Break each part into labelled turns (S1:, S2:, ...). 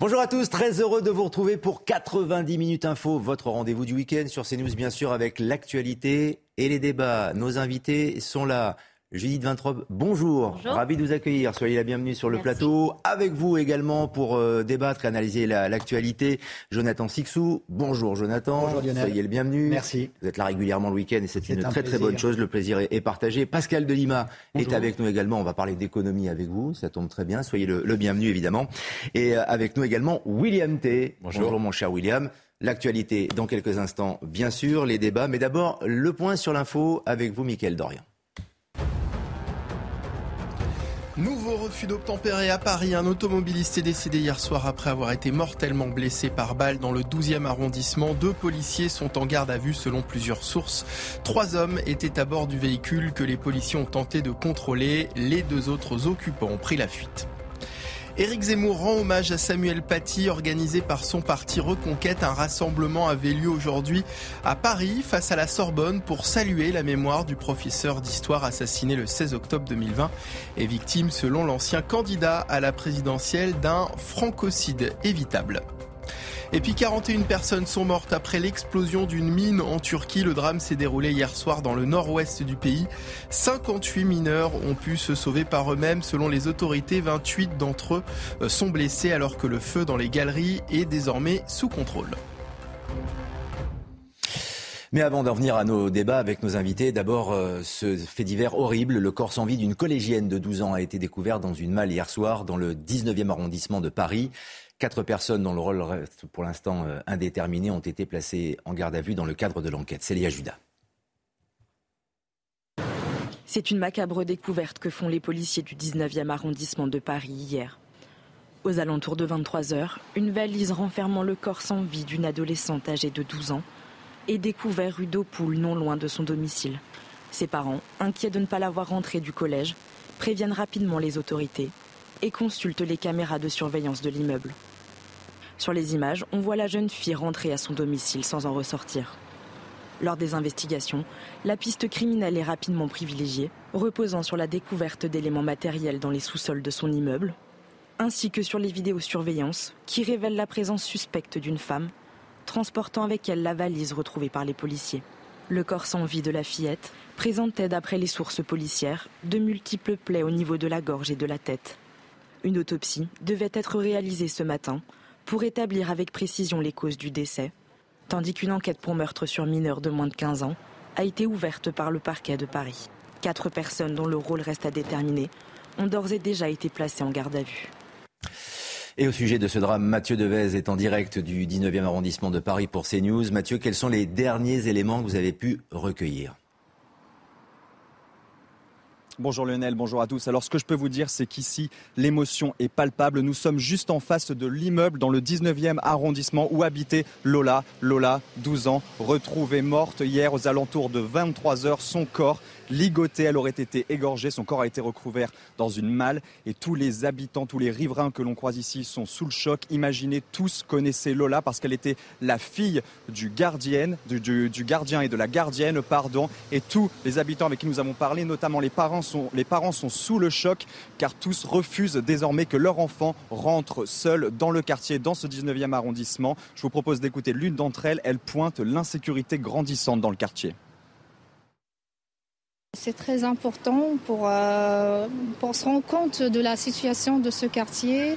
S1: Bonjour à tous, très heureux de vous retrouver pour 90 minutes info, votre rendez-vous du week-end sur CNews bien sûr avec l'actualité et les débats. Nos invités sont là. Judith Vintrobe, bonjour. bonjour. Ravi de vous accueillir. Soyez la bienvenue sur le plateau. Avec vous également pour euh, débattre et analyser l'actualité, Jonathan Sixou. Bonjour Jonathan.
S2: Bonjour Lionel.
S1: Soyez le bienvenu.
S2: Merci.
S1: Vous êtes là régulièrement le week-end et c'est une très très bonne chose. Le plaisir est, partagé. Pascal Delima est avec nous également. On va parler d'économie avec vous. Ça tombe très bien. Soyez le, bienvenu évidemment. Et euh, avec nous également William T. Bonjour, bonjour mon cher William. L'actualité dans quelques instants, bien sûr, les débats. Mais d'abord, le point sur l'info avec vous, Mickaël Dorian.
S3: Nouveau refus d'obtempérer à Paris. Un automobiliste est décédé hier soir après avoir été mortellement blessé par balle dans le 12e arrondissement. Deux policiers sont en garde à vue selon plusieurs sources. Trois hommes étaient à bord du véhicule que les policiers ont tenté de contrôler. Les deux autres occupants ont pris la fuite. Éric Zemmour rend hommage à Samuel Paty, organisé par son parti Reconquête. Un rassemblement avait lieu aujourd'hui à Paris, face à la Sorbonne, pour saluer la mémoire du professeur d'histoire assassiné le 16 octobre 2020 et victime, selon l'ancien candidat à la présidentielle, d'un francocide évitable. Et puis 41 personnes sont mortes après l'explosion d'une mine en Turquie. Le drame s'est déroulé hier soir dans le nord-ouest du pays. 58 mineurs ont pu se sauver par eux-mêmes. Selon les autorités, 28 d'entre eux euh, sont blessés alors que le feu dans les galeries est désormais sous contrôle.
S1: Mais avant d'en venir à nos débats avec nos invités, d'abord euh, ce fait divers horrible. Le corps sans vie d'une collégienne de 12 ans a été découvert dans une malle hier soir dans le 19e arrondissement de Paris. Quatre personnes dont le rôle reste pour l'instant euh, indéterminé ont été placées en garde à vue dans le cadre de l'enquête. Célia Judas.
S4: C'est une macabre découverte que font les policiers du 19e arrondissement de Paris hier. Aux alentours de 23 heures, une valise renfermant le corps sans vie d'une adolescente âgée de 12 ans est découverte rue d'Aupoul, non loin de son domicile. Ses parents, inquiets de ne pas la voir rentrer du collège, préviennent rapidement les autorités et consultent les caméras de surveillance de l'immeuble. Sur les images, on voit la jeune fille rentrer à son domicile sans en ressortir. Lors des investigations, la piste criminelle est rapidement privilégiée, reposant sur la découverte d'éléments matériels dans les sous-sols de son immeuble, ainsi que sur les vidéosurveillances qui révèlent la présence suspecte d'une femme, transportant avec elle la valise retrouvée par les policiers. Le corps sans vie de la fillette présentait, d'après les sources policières, de multiples plaies au niveau de la gorge et de la tête. Une autopsie devait être réalisée ce matin pour établir avec précision les causes du décès, tandis qu'une enquête pour meurtre sur mineur de moins de 15 ans a été ouverte par le parquet de Paris. Quatre personnes dont le rôle reste à déterminer ont d'ores et déjà été placées en garde à vue.
S1: Et au sujet de ce drame, Mathieu Devez est en direct du 19e arrondissement de Paris pour CNews. Mathieu, quels sont les derniers éléments que vous avez pu recueillir?
S5: Bonjour Lionel, bonjour à tous. Alors ce que je peux vous dire, c'est qu'ici, l'émotion est palpable. Nous sommes juste en face de l'immeuble dans le 19e arrondissement où habitait Lola. Lola, 12 ans, retrouvée morte hier aux alentours de 23 heures. Son corps ligotée. Elle aurait été égorgée. Son corps a été recouvert dans une malle. Et tous les habitants, tous les riverains que l'on croise ici sont sous le choc. Imaginez, tous connaissaient Lola parce qu'elle était la fille du gardien, du, gardien et de la gardienne, pardon. Et tous les habitants avec qui nous avons parlé, notamment les parents, sont, les parents sont sous le choc car tous refusent désormais que leur enfant rentre seul dans le quartier, dans ce 19e arrondissement. Je vous propose d'écouter l'une d'entre elles. Elle pointe l'insécurité grandissante dans le quartier.
S6: C'est très important pour, euh, pour se rendre compte de la situation de ce quartier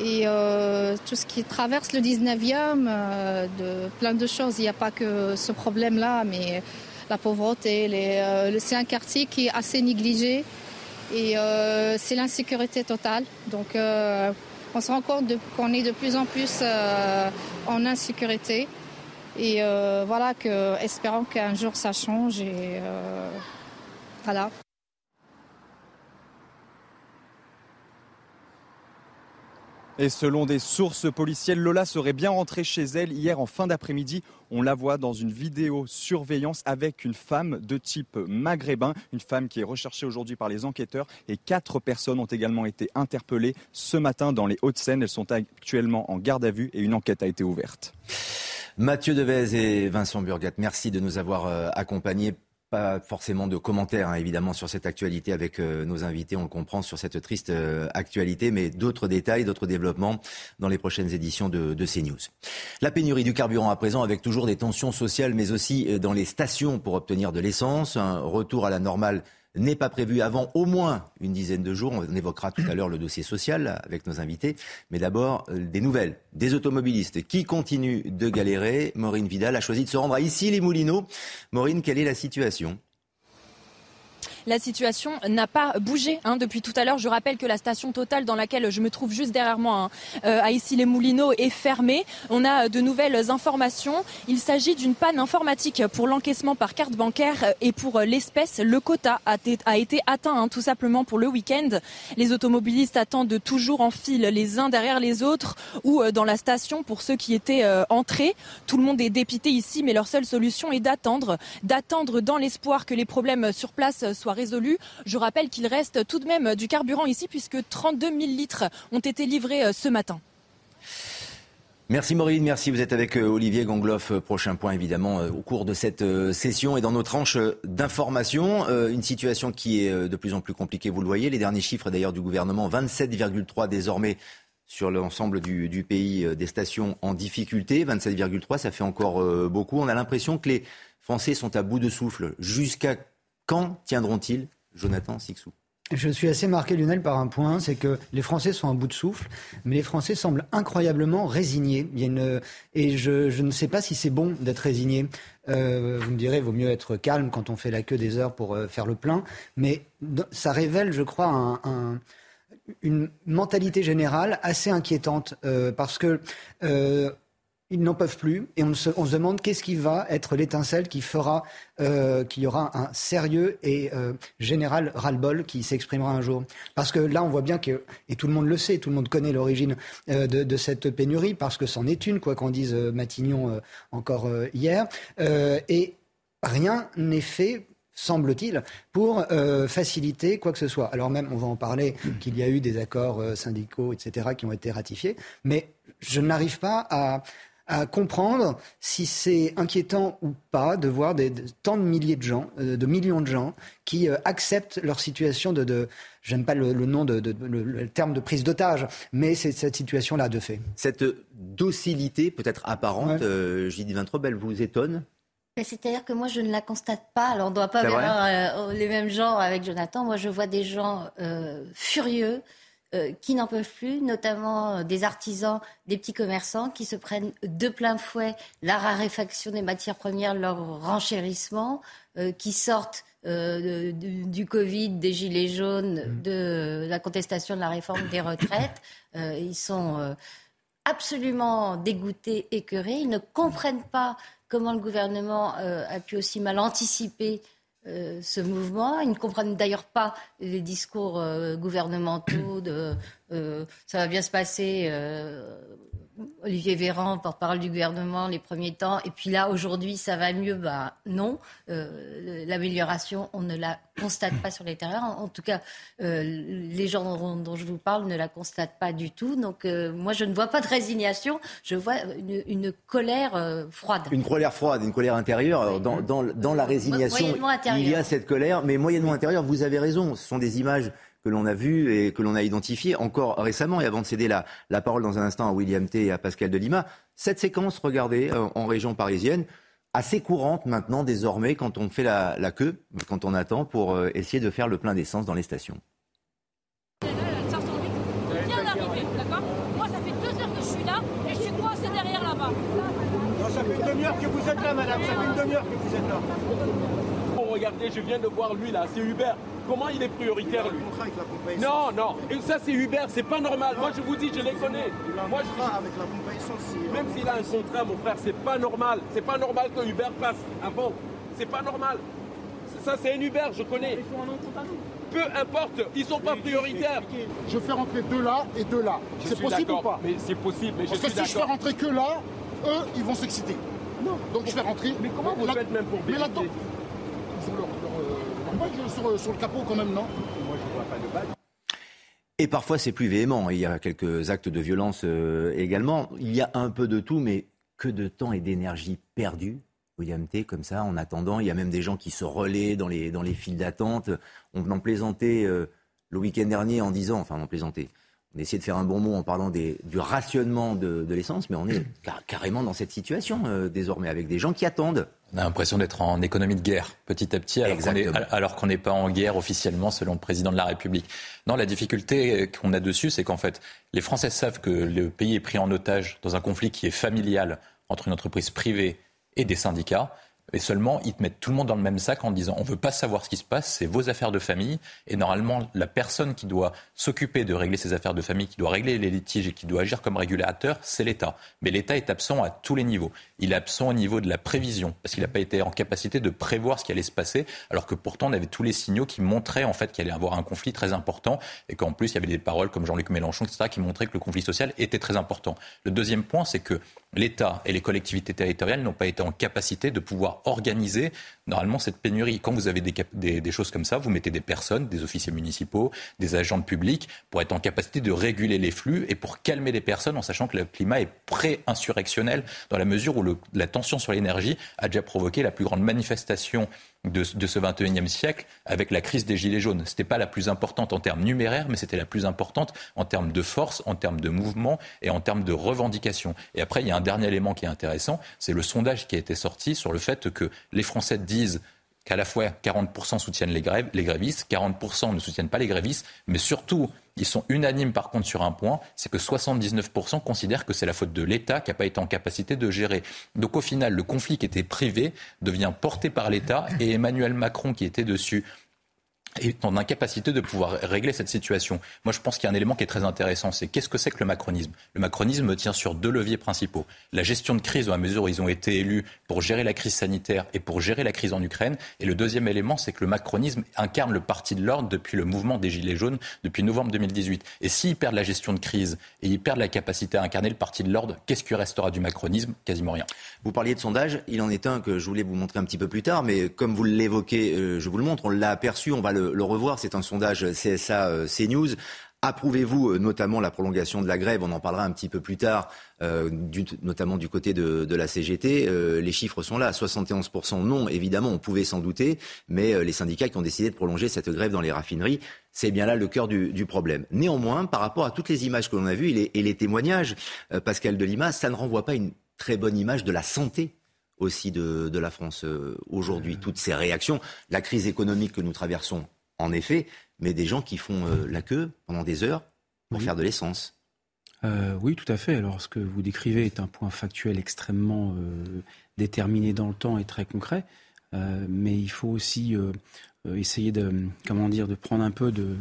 S6: et euh, tout ce qui traverse le 19e, euh, de plein de choses. Il n'y a pas que ce problème-là, mais la pauvreté. c'est un quartier qui est assez négligé et c'est l'insécurité totale. Donc on se rend compte qu'on est de plus en plus en insécurité. Et voilà, que, espérons qu'un jour ça change et
S5: selon des sources policières, Lola serait bien rentrée chez elle hier en fin d'après-midi. On la voit dans une vidéo surveillance avec une femme de type maghrébin, une femme qui est recherchée aujourd'hui par les enquêteurs. Et quatre personnes ont également été interpellées ce matin dans les Hauts-de-Seine. Elles sont actuellement en garde à vue et une enquête a été ouverte.
S1: Mathieu Devez et Vincent Burgat, merci de nous avoir euh, accompagnés pas forcément de commentaires, hein, évidemment, sur cette actualité avec euh, nos invités. On le comprend sur cette triste euh, actualité, mais d'autres détails, d'autres développements dans les prochaines éditions de, de, CNews. La pénurie du carburant à présent, avec toujours des tensions sociales, mais aussi euh, dans les stations pour obtenir de l'essence. Un retour à la normale n'est pas prévu avant au moins une dizaine de jours. On évoquera tout à l'heure le dossier social avec nos invités. Mais d'abord, des nouvelles des automobilistes qui continuent de galérer. Maureen Vidal a choisi de se rendre à ici les Moulineaux. Maureen, quelle est la situation?
S2: La situation n'a pas bougé hein, depuis tout à l'heure. Je rappelle que la station totale dans laquelle je me trouve juste derrière moi, hein, euh, à ici les Moulineaux, est fermée. On a de nouvelles informations. Il s'agit d'une panne informatique pour l'encaissement par carte bancaire et pour l'espèce. Le quota a, été atteint hein, tout simplement pour le week-end. Les automobilistes attendent toujours en file les uns derrière les autres ou euh, dans la station pour ceux qui étaient euh, entrés. Tout le monde est dépité ici, mais leur seule solution est d'attendre, d'attendre dans l'espoir que les problèmes sur place soient Je rappelle qu'il reste tout de même du carburant ici puisque 32 000 litres ont été livrés euh, ce matin.
S1: Merci Maureen, merci. Vous êtes avec euh, Olivier Gangloff. Euh, prochain point évidemment au cours de cette session et dans nos tranches d'information. Une situation qui est de plus en plus compliquée, vous le voyez. Les derniers chiffres d'ailleurs du gouvernement, 27,3 désormais sur l'ensemble du, pays des stations en difficulté. 27,3, ça fait encore beaucoup. On a l'impression que les Français sont à bout de souffle. Jusqu'à quand tiendront-ils, Jonathan Sixou?
S7: Je suis assez marqué, Lionel, par un point, c'est que les Français sont à bout de souffle, mais les Français semblent incroyablement résignés. Et je, ne sais pas si c'est bon d'être résigné. Euh, vous me direz, vaut mieux être calme quand on fait la queue des heures pour euh, faire le plein, mais ça révèle, je crois, un, un, une mentalité générale assez inquiétante, euh, parce que ils n'en peuvent plus et on se, demande qu'est-ce qui va être l'étincelle qui fera euh, qu'il y aura un sérieux et euh, général ras-le-bol qui s'exprimera un jour. Parce que là, on voit bien que, et tout le monde le sait, tout le monde connaît l'origine euh, de, cette pénurie, parce que c'en est une, quoi qu'en dise Matignon encore hier, et rien n'est fait semble-t-il, pour faciliter quoi que ce soit. Alors même, on va en parler, qu'il y a eu des accords syndicaux, etc., qui ont été ratifiés, mais je n'arrive pas à, à comprendre si c'est inquiétant ou pas de voir des, tant de milliers de gens, euh, de millions de gens qui euh, acceptent leur situation de, de j'aime pas le, nom de, le, terme de prise d'otage, mais c'est cette situation-là de fait.
S1: Cette docilité peut-être apparente, ouais. euh, J.D. elle vous étonne?
S8: C'est-à-dire que moi, je ne la constate pas. Alors, on ne doit pas voir les mêmes gens avec Jonathan. Moi, je vois des gens furieux, euh, qui n'en peuvent plus, notamment euh, des artisans, des petits commerçants qui se prennent de plein fouet la raréfaction des matières premières, leur renchérissement, euh, qui sortent du, Covid, des gilets jaunes, mmh. de la contestation de la réforme des retraites. ils sont absolument dégoûtés, écœurés. Ils ne comprennent pas comment le gouvernement a pu aussi mal anticiper euh, ce mouvement. Ils ne comprennent d'ailleurs pas les discours euh, gouvernementaux de euh, ça va bien se passer. Olivier Véran, porte-parole du gouvernement, les premiers temps. Et puis là, aujourd'hui, ça va mieux? Bah non, l'amélioration, on ne la constate pas sur les terrains. En tout cas, les gens dont, je vous parle ne la constatent pas du tout. Donc, moi, je ne vois pas de résignation. Je vois une, colère froide.
S1: Une colère froide, une colère intérieure. Dans, dans, dans, la résignation, il y a cette colère, mais moyennement intérieure. Vous avez raison. Ce sont des images que l'on a vu et que l'on a identifié encore récemment. Et avant de céder la, parole dans un instant à William T et à Pascal Delima, cette séquence, regardez, euh, en région parisienne, assez courante maintenant désormais quand on fait la, queue, quand on attend pour euh, essayer de faire le plein d'essence dans les stations.
S9: Ça fait une demi-heure que vous êtes là, madame. Ça fait une demi-heure que vous êtes là. regardez, je viens de voir lui là, c'est Hubert. Comment il est prioritaire lui Non, non. Et ça c'est Hubert, c'est pas normal. Moi je vous dis, je les connais. Moi je avec la Même s'il a un contrat, mon frère, c'est pas normal. C'est pas normal que Hubert passe avant. C'est pas normal. Ça c'est un Hubert, je connais. Peu importe, ils sont pas prioritaires.
S10: Je fais rentrer deux là et deux là. C'est possible ou pas
S9: Mais c'est possible. Mais
S10: Parce que si je fais rentrer que là, eux, ils vont s'exciter. Non. Donc je fais rentrer.
S9: Mais comment vous faites même pour vérifier
S10: sur, le capot quand même, non?
S9: Moi, je vois pas de balle.
S1: Et parfois, c'est plus véhément. Il y a quelques actes de violence euh, également. Il y a un peu de tout, mais que de temps et d'énergie perdus William T, comme ça, en attendant. Il y a même des gens qui se relaient dans les, dans les files d'attente. On en plaisantait euh, le week-end dernier en disant, enfin, on en plaisantait. On essayait de faire un bon mot en parlant des, du rationnement de, l'essence, mais on est carrément dans cette situation euh, désormais, avec des gens qui attendent.
S11: On a l'impression d'être en économie de guerre, petit à petit, alors qu'on n'est pas en guerre officiellement, selon le président de la République. Non, la difficulté qu'on a dessus, c'est qu'en fait, les Français savent que le pays est pris en otage dans un conflit qui est familial entre une entreprise privée et des syndicats. Et seulement, ils te mettent tout le monde dans le même sac en disant on veut pas savoir ce qui se passe, c'est vos affaires de famille. Et normalement, la personne qui doit s'occuper de régler ses affaires de famille, qui doit régler les litiges et qui doit agir comme régulateur, c'est l'État. Mais l'État est absent à tous les niveaux. Il est absent au niveau de la prévision, parce qu'il n'a pas été en capacité de prévoir ce qui allait se passer, alors que pourtant on avait tous les signaux qui montraient en fait qu'il allait y avoir un conflit très important, et qu'en plus il y avait des paroles comme Jean-Luc Mélenchon, etc., qui montraient que le conflit social était très important. Le deuxième point, c'est que l'État et les collectivités territoriales n'ont pas été en capacité de pouvoir organiser normalement cette pénurie. Quand vous avez des, choses comme ça, vous mettez des personnes, des officiers municipaux, des agents de public pour être en capacité de réguler les flux et pour calmer les personnes en sachant que le climat est pré-insurrectionnel dans la mesure où la tension sur l'énergie a déjà provoqué la plus grande manifestation de, ce 21e siècle avec la crise des Gilets jaunes. Ce n'était pas la plus importante en termes numéraires, mais c'était la plus importante en termes de force, en termes de mouvement et en termes de revendication. Et après, il y a un dernier élément qui est intéressant, c'est le sondage qui a été sorti sur le fait que les Français disent qu'à la fois 40% soutiennent les, grèves, les grévistes, 40% ne soutiennent pas les grévistes, mais surtout, ils sont unanimes par contre sur un point, c'est que 79% considèrent que c'est la faute de l'État qui n'a pas été en capacité de gérer. Donc au final, le conflit qui était privé devient porté par l'État et Emmanuel Macron qui était dessus est en incapacité de pouvoir régler cette situation. Moi, je pense qu'il y a un élément qui est très intéressant, c'est qu'est-ce que c'est que le macronisme? Le macronisme tient sur deux leviers principaux. La gestion de crise, dans la mesure où ils ont été élus pour gérer la crise sanitaire et pour gérer la crise en Ukraine. Et le deuxième élément, c'est que le macronisme incarne le parti de l'ordre depuis le mouvement des Gilets jaunes, depuis novembre 2018. Et s'ils perdent la gestion de crise et ils perdent la capacité à incarner le parti de l'ordre, qu'est-ce qui restera du macronisme? Quasiment rien.
S1: Vous parliez de sondage, il en est un que je voulais vous montrer un petit peu plus tard, mais comme vous l'évoquez, euh, je vous le montre, on l'a aperçu, on va le le, revoir. C'est un sondage CSA euh, CNews. Approuvez-vous euh, notamment la prolongation de la grève? On en parlera un petit peu plus tard, euh, notamment du côté de, la CGT. les chiffres sont là. 71% non, évidemment, on pouvait s'en douter, mais les syndicats qui ont décidé de prolonger cette grève dans les raffineries, c'est bien là le cœur du, problème. Néanmoins, par rapport à toutes les images que l'on a vues et les, et les témoignages, Pascal Delima, ça ne renvoie pas une très bonne image de la santé aussi de, la France aujourd'hui. Toutes ces réactions, la crise économique que nous traversons en effet, mais des gens qui font euh, la queue pendant des heures pour faire de l'essence.
S12: Euh, oui, tout à fait. Alors, ce que vous décrivez est un point factuel extrêmement euh, déterminé dans le temps et très concret. mais il faut aussi essayer de, comment dire, de prendre un peu de,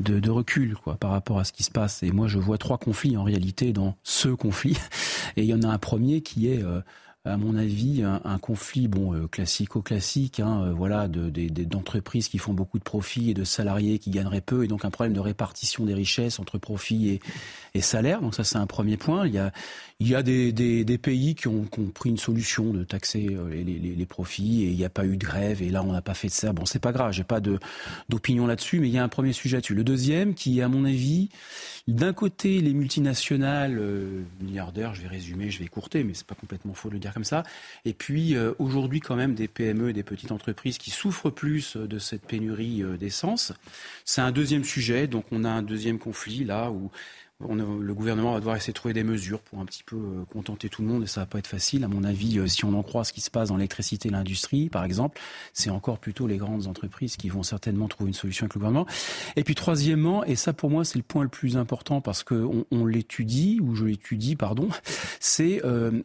S12: de, recul quoi, par rapport à ce qui se passe. Et moi, je vois trois conflits en réalité dans ce conflit. Et il y en a un premier qui est à mon avis, un, conflit bon euh, classico-classique, hein, euh, voilà, d'entreprises qui font beaucoup de profits et de salariés qui gagneraient peu, et donc un problème de répartition des richesses entre profits et, et salaires. Donc ça, c'est un premier point. Il y a, il y a des, des, des pays qui ont, qui ont, pris une solution de taxer euh, les, les, les, profits et il n'y a pas eu de grève et là on n'a pas fait de ça. Bon, c'est pas grave, j'ai pas d'opinion là-dessus, mais il y a un premier sujet là-dessus. Le deuxième, qui à mon avis, d'un côté les multinationales euh, milliardaires, je vais résumer, je vais écourter, mais c'est pas complètement faux de le dire comme ça. Et puis euh, aujourd'hui quand même des PME et des petites entreprises qui souffrent plus de cette pénurie d'essence. C'est un deuxième sujet, donc on a un deuxième conflit là où le gouvernement va devoir essayer de trouver des mesures pour un petit peu euh, contenter tout le monde et ça va pas être facile. À mon avis, euh, si on en croit ce qui se passe dans l'électricité et l'industrie, par exemple, c'est encore plutôt les grandes entreprises qui vont certainement trouver une solution avec le gouvernement. Et puis troisièmement, et ça pour moi c'est le point le plus important parce qu'on on, l'étudie, ou je l'étudie, pardon, c'est euh,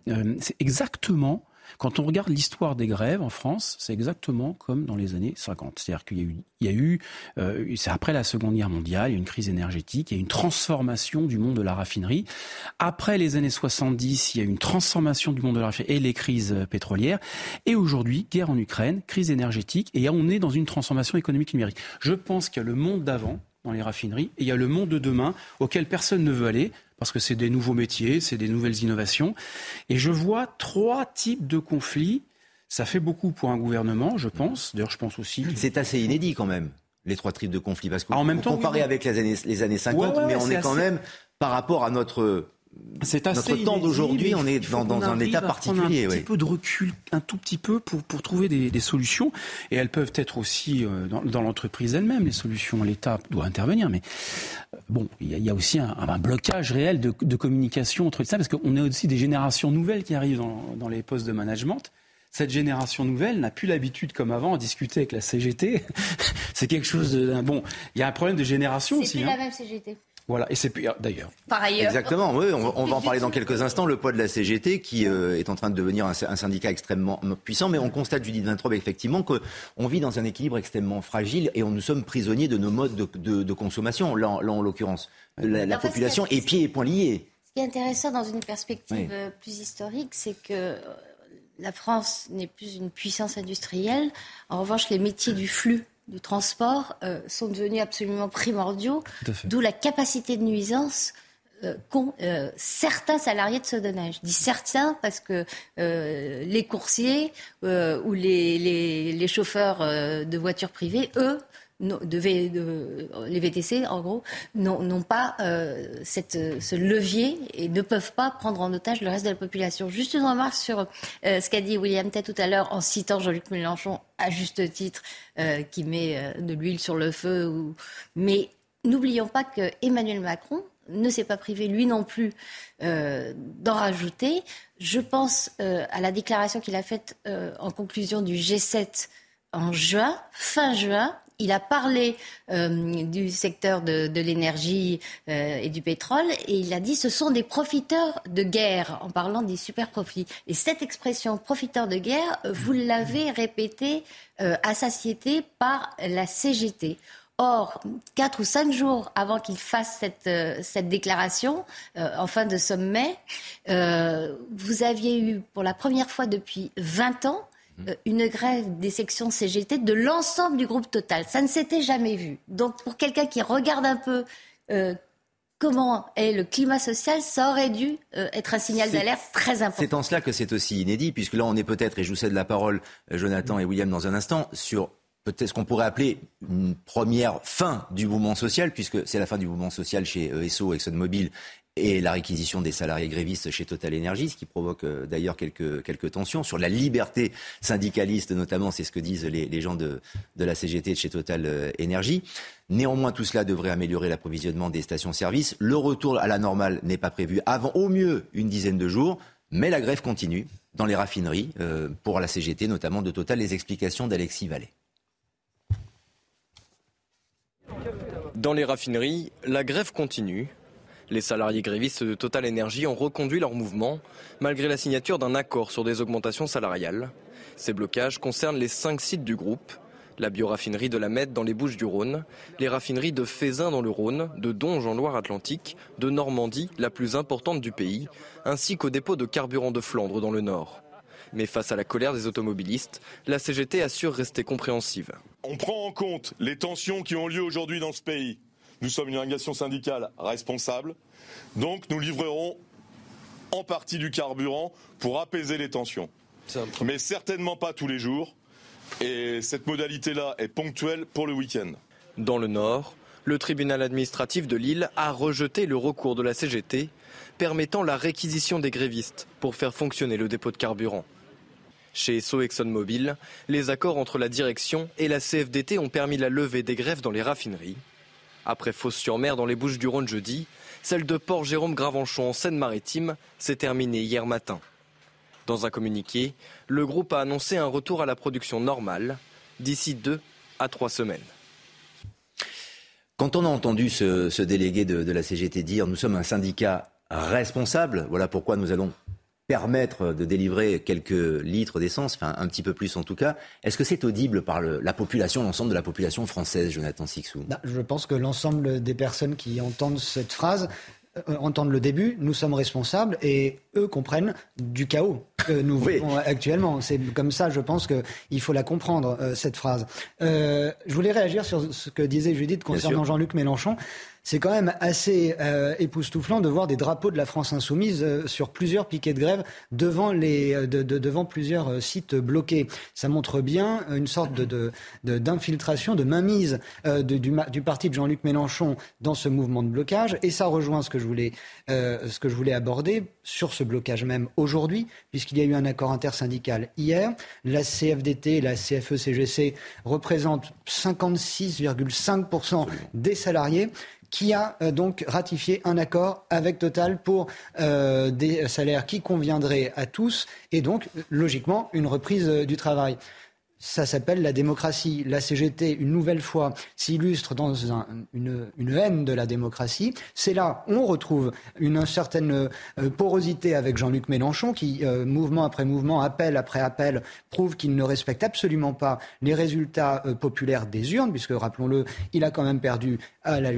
S12: exactement quand on regarde l'histoire des grèves en France, c'est exactement comme dans les années 50. C'est-à-dire qu'il y a eu, il y a eu euh, c'est après la Seconde Guerre mondiale, il y a une crise énergétique, il y a une transformation du monde de la raffinerie. Après les années 70, il y a eu une transformation du monde de la raffinerie et les crises pétrolières. Et aujourd'hui, guerre en Ukraine, crise énergétique, et on est dans une transformation économique numérique. Je pense qu'il y a le monde d'avant dans les raffineries et il y a le monde de demain auquel personne ne veut aller parce que c'est des nouveaux métiers, c'est des nouvelles innovations. Et je vois trois types de conflits. Ça fait beaucoup pour un gouvernement, je pense. D'ailleurs, je pense aussi.
S1: C'est assez inédit quand même, les trois types de conflits. Parce que ah, en même temps, comparé avec les années, les années 50, mais on est quand même, par rapport à notre c'est assez notre temps d'aujourd'hui, on est dans, dans un état particulier.
S12: Un petit peu de recul, un tout petit peu pour, pour trouver des, des solutions. Et elles peuvent être aussi euh, dans, dans l'entreprise elle-même, les solutions. L'État doit intervenir. Mais bon, il y, a aussi un, un blocage réel de, de, communication entre ça, parce qu'on a aussi des générations nouvelles qui arrivent dans, dans les postes de management cette génération nouvelle n'a plus l'habitude, comme avant, à discuter avec la CGT. c'est quelque chose de bon. Il y a un problème de génération aussi.
S8: C'est plus hein. la même CGT.
S12: Voilà, et c'est plus ah, d'ailleurs.
S8: Par ailleurs.
S1: Exactement, oui, on, va en parler dans quelques instants. Le poids de la CGT qui euh, est en train de devenir un, syndicat extrêmement puissant, mais on constate, Judith Vintrobe, effectivement, qu'on vit dans un équilibre extrêmement fragile et on nous sommes prisonniers de nos modes de, consommation, là, en l'occurrence. La, population est pieds et poings liés.
S8: Ce qui est intéressant dans une perspective euh, plus historique, c'est que euh, la France n'est plus une puissance industrielle. En revanche, les métiers du flux du transport euh, sont devenus absolument primordiaux, d'où la capacité de nuisance euh, qu'ont euh, certains salariés de ce Je dis certains parce que les coursiers ou les, les chauffeurs de voitures privées, eux, de, les VTC, en gros, n'ont pas euh, ce levier et ne peuvent pas prendre en otage le reste de la population. Juste une remarque sur euh, ce qu'a dit William Tett tout à l'heure en citant Jean-Luc Mélenchon, à juste titre, euh, qui met de l'huile sur le feu. Mais n'oublions pas que Emmanuel Macron ne s'est pas privé, lui non plus, d'en rajouter. Je pense à la déclaration qu'il a faite en conclusion du G7 en juin, fin juin, il a parlé euh, du secteur de, l'énergie euh, et du pétrole et il a dit ce sont des profiteurs de guerre en parlant des super profits. Et cette expression profiteur de guerre, vous l'avez répétée euh, à satiété par la CGT. Or, quatre ou cinq jours avant qu'il fasse cette, déclaration, en fin de sommet, vous aviez eu pour la première fois depuis 20 ans une grève des sections CGT de l'ensemble du groupe Total. Ça ne s'était jamais vu. Donc pour quelqu'un qui regarde un peu euh, comment est le climat social, ça aurait dû euh, être un signal d'alerte très important.
S1: C'est en cela que c'est aussi inédit, puisque là on est peut-être, et je vous cède la parole, Jonathan et William, dans un instant, sur peut-être ce qu'on pourrait appeler une première fin du mouvement social, puisque c'est la fin du mouvement social chez ESSO, ExxonMobil et la réquisition des salariés grévistes chez Total Energy, ce qui provoque euh, d'ailleurs quelques, quelques tensions sur la liberté syndicaliste, notamment, c'est ce que disent les, gens de, de, la CGT de chez Total euh, Energy. Néanmoins, tout cela devrait améliorer l'approvisionnement des stations-service. Le retour à la normale n'est pas prévu avant au mieux une dizaine de jours, mais la grève continue dans les raffineries, euh, pour la CGT notamment de Total. Les explications d'Alexis Vallée.
S13: Dans les raffineries, la grève continue. Les salariés grévistes de Total Energy ont reconduit leur mouvement malgré la signature d'un accord sur des augmentations salariales. Ces blocages concernent les cinq sites du groupe la bioraffinerie de la Mette dans les Bouches du Rhône, les raffineries de Fézin dans le Rhône, de Donge en Loire-Atlantique, de Normandie, la plus importante du pays, ainsi qu'au dépôt de carburant de Flandre dans le Nord. Mais face à la colère des automobilistes, la CGT assure rester compréhensive.
S14: On prend en compte les tensions qui ont lieu aujourd'hui dans ce pays. Nous sommes une organisation syndicale responsable, donc nous livrerons en partie du carburant pour apaiser les tensions. Mais certainement pas tous les jours. Et cette modalité-là est ponctuelle pour le week-end.
S13: Dans le Nord, le tribunal administratif de Lille a rejeté le recours de la CGT permettant la réquisition des grévistes pour faire fonctionner le dépôt de carburant. Chez Esso ExxonMobil, les accords entre la direction et la CFDT ont permis la levée des grèves dans les raffineries. Après Fos-sur-Mer dans les Bouches du Rhône jeudi, celle de Port-Jérôme Gravenchon en Seine-Maritime s'est terminée hier matin. Dans un communiqué, le groupe a annoncé un retour à la production normale d'ici deux à trois semaines.
S1: Quand on a entendu ce, délégué de, la CGT dire nous sommes un syndicat responsable, voilà pourquoi nous allons permettre de délivrer quelques litres d'essence, enfin un petit peu plus en tout cas. Est-ce que c'est audible par la population, l'ensemble de la population française, Jonathan Sixou?
S7: Bah, Je pense que l'ensemble des personnes qui entendent cette phrase euh, entendent le début, nous sommes responsables, et eux comprennent du chaos que nous vivons actuellement. C'est comme ça, je pense qu'il faut la comprendre, euh, cette phrase. Euh, je voulais réagir sur ce que disait Judith concernant Jean-Luc Mélenchon. C'est quand même assez euh, époustouflant de voir des drapeaux de la France insoumise euh, sur plusieurs piquets de grève devant, les, euh, de, devant plusieurs sites bloqués. Ça montre bien une sorte de, d'infiltration, de, mainmise du, du, parti de Jean-Luc Mélenchon dans ce mouvement de blocage. Et ça rejoint ce que je voulais, ce que je voulais aborder sur ce blocage même aujourd'hui, puisqu'il y a eu un accord intersyndical hier. La CFDT et la CFE-CGC représentent 56,5% des salariés qui a euh, donc ratifié un accord avec Total pour euh, des salaires qui conviendraient à tous et donc logiquement une reprise euh, du travail. Ça s'appelle la démocratie. La CGT, une nouvelle fois, s'illustre dans une, haine de la démocratie. C'est là, on retrouve une, certaine euh, porosité avec Jean-Luc Mélenchon, qui, euh, mouvement après mouvement, appel après appel, prouve qu'il ne respecte absolument pas les résultats euh, populaires des urnes, puisque, rappelons-le, il a quand même perdu la,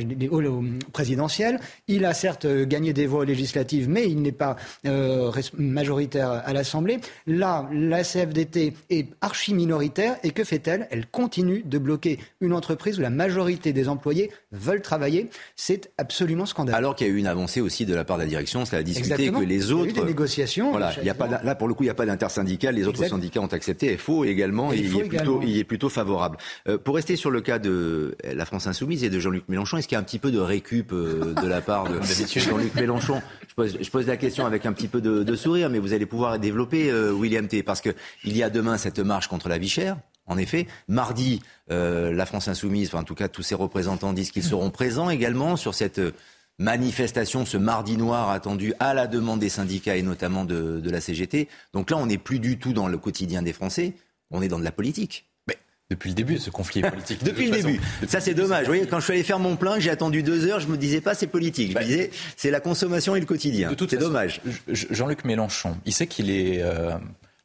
S7: présidentielle. Il a certes gagné des voix législatives, mais il n'est pas majoritaire à l'Assemblée. Là, la CFDT est archi minoritaire et que fait-elle? Elle continue de bloquer une entreprise où la majorité des employés veulent travailler. C'est absolument scandaleux.
S1: Alors qu'il y a eu une avancée aussi de la part de la direction, cela a discuté que les autres. Il
S7: y a eu des négociations.
S1: Voilà, il y a pas, là pour le coup, il n'y a pas d'intersyndical. Les autres syndicats ont accepté. FO également, il, y est plutôt, il est plutôt favorable. Euh, pour rester sur le cas de la France Insoumise et de Jean-Luc Mélenchon, est-ce qu'il y a un petit peu de récup euh, de la part de Jean-Luc Mélenchon? Je pose, je pose, la question avec un petit peu de, de sourire, mais vous allez pouvoir développer, euh, William T. Parce qu'il y a demain cette marche contre la vie chère en effet, mardi, euh, la France insoumise, enfin, en tout cas tous ses représentants disent qu'ils seront présents également sur cette euh, manifestation, ce mardi noir attendu à la demande des syndicats et notamment de, la CGT. Donc là, on n'est plus du tout dans le quotidien des Français, on est dans de la politique.
S11: Depuis le début, ce conflit est politique.
S1: depuis le début. Ça, c'est dommage. Vous voyez, quand je suis allé faire mon plein, j'ai attendu deux heures, je me disais pas c'est politique. Je me bah, disais c'est la consommation et le quotidien. C'est dommage.
S11: Jean-Luc Mélenchon, il sait qu'il est euh,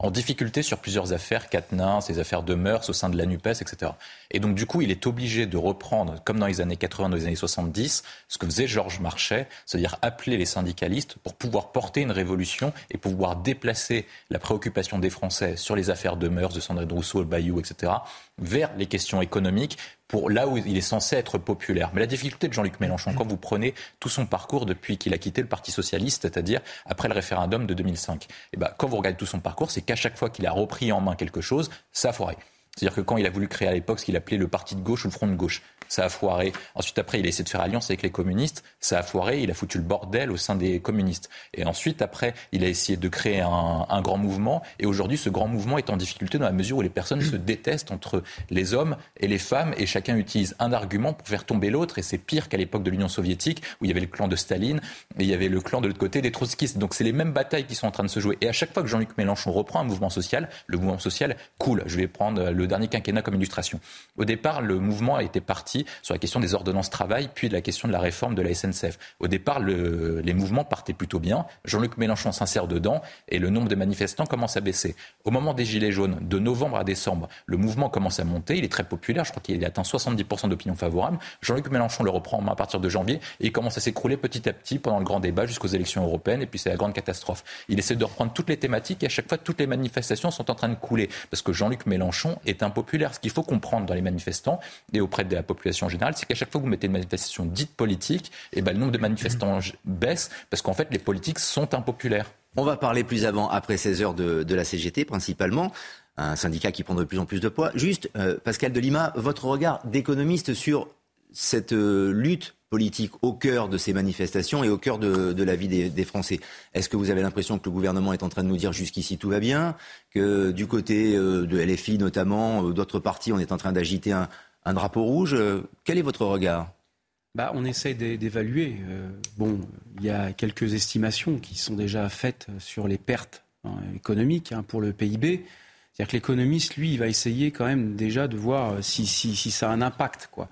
S11: en difficulté sur plusieurs affaires, Quatennens, ses affaires de mœurs au sein de la NUPES, etc. Et donc, du coup, il est obligé de reprendre, comme dans les années 80, dans les années 70, ce que faisait Georges Marchais, c'est-à-dire appeler les syndicalistes pour pouvoir porter une révolution et pouvoir déplacer la préoccupation des Français sur les affaires de mœurs de Sandrine Rousseau, le Bayou, etc., vers les questions économiques pour là où il est censé être populaire. Mais la difficulté de Jean-Luc Mélenchon, quand vous prenez tout son parcours depuis qu'il a quitté le Parti socialiste, c'est-à-dire après le référendum de 2005, et eh ben, quand vous regardez tout son parcours, c'est qu'à chaque fois qu'il a repris en main quelque chose, ça a foiré. C'est-à-dire que quand il a voulu créer à l'époque ce qu'il appelait le parti de gauche ou le front de gauche, ça a foiré. Ensuite, après, il a essayé de faire alliance avec les communistes, ça a foiré, il a foutu le bordel au sein des communistes. Et ensuite, après, il a essayé de créer un, grand mouvement, et aujourd'hui, ce grand mouvement est en difficulté dans la mesure où les personnes se détestent entre les hommes et les femmes, et chacun utilise un argument pour faire tomber l'autre, et c'est pire qu'à l'époque de l'Union soviétique, où il y avait le clan de Staline, et il y avait le clan de l'autre côté des trotskistes. Donc c'est les mêmes batailles qui sont en train de se jouer. Et à chaque fois que Jean-Luc Mélenchon reprend un mouvement social, le mouvement social coule. Je vais prendre le dernier quinquennat comme illustration. Au départ, le mouvement a été sur la question des ordonnances travail, puis de la question de la réforme de la SNCF. Au départ, les mouvements partaient plutôt bien. Jean-Luc Mélenchon s'insère dedans et le nombre de manifestants commence à baisser. Au moment des Gilets jaunes, de novembre à décembre, le mouvement commence à monter. Il est très populaire. Je crois qu'il atteint 70% d'opinion favorable. Jean-Luc Mélenchon le reprend à partir de janvier et il commence à s'écrouler petit à petit pendant le grand débat jusqu'aux élections européennes. Et puis c'est la grande catastrophe. Il essaie de reprendre toutes les thématiques et à chaque fois, toutes les manifestations sont en train de couler parce que Jean-Luc Mélenchon est impopulaire. Ce qu'il faut comprendre dans les manifestants et auprès de la population générale, c'est qu'à chaque fois que vous mettez une manifestation dite politique, et eh ben, le nombre de manifestants baisse parce qu'en fait, les politiques sont impopulaires.
S1: On va parler plus avant, après 16 heures, de, la CGT principalement un syndicat qui prend de plus en plus de poids. Juste, euh, Pascal Delima, votre regard d'économiste sur cette euh, lutte politique au cœur de ces manifestations et au cœur de, la vie des, Français. Est-ce que vous avez l'impression que le gouvernement est en train de nous dire jusqu'ici tout va bien, que du côté euh, de LFI notamment, ou d'autres partis, on est en train d'agiter un, drapeau rouge Quel est votre regard?
S12: Bah, on essaie d'évaluer. Euh, bon, il y a quelques estimations qui sont déjà faites sur les pertes hein, économiques hein, pour le PIB. C'est-à-dire que l'économiste, lui, il va essayer quand même déjà de voir si, si, si ça a un impact. Quoi.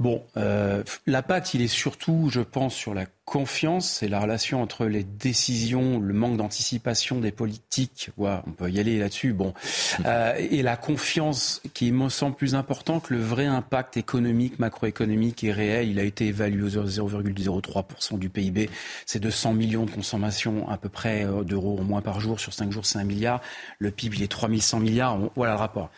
S12: Bon, euh, l'impact, il est surtout, je pense, sur la confiance, c'est la relation entre les décisions, le manque d'anticipation des politiques, ouais, on peut y aller là-dessus, bon, euh, et la confiance qui me semble plus important que le vrai impact économique, macroéconomique et réel. Il a été évalué aux 0,03% du PIB. C'est 200 millions de consommation à peu près euh, d'euros au moins par jour. Sur 5 jours, c'est 1 milliard. Le PIB, il est 3100 milliards. Voilà le rapport.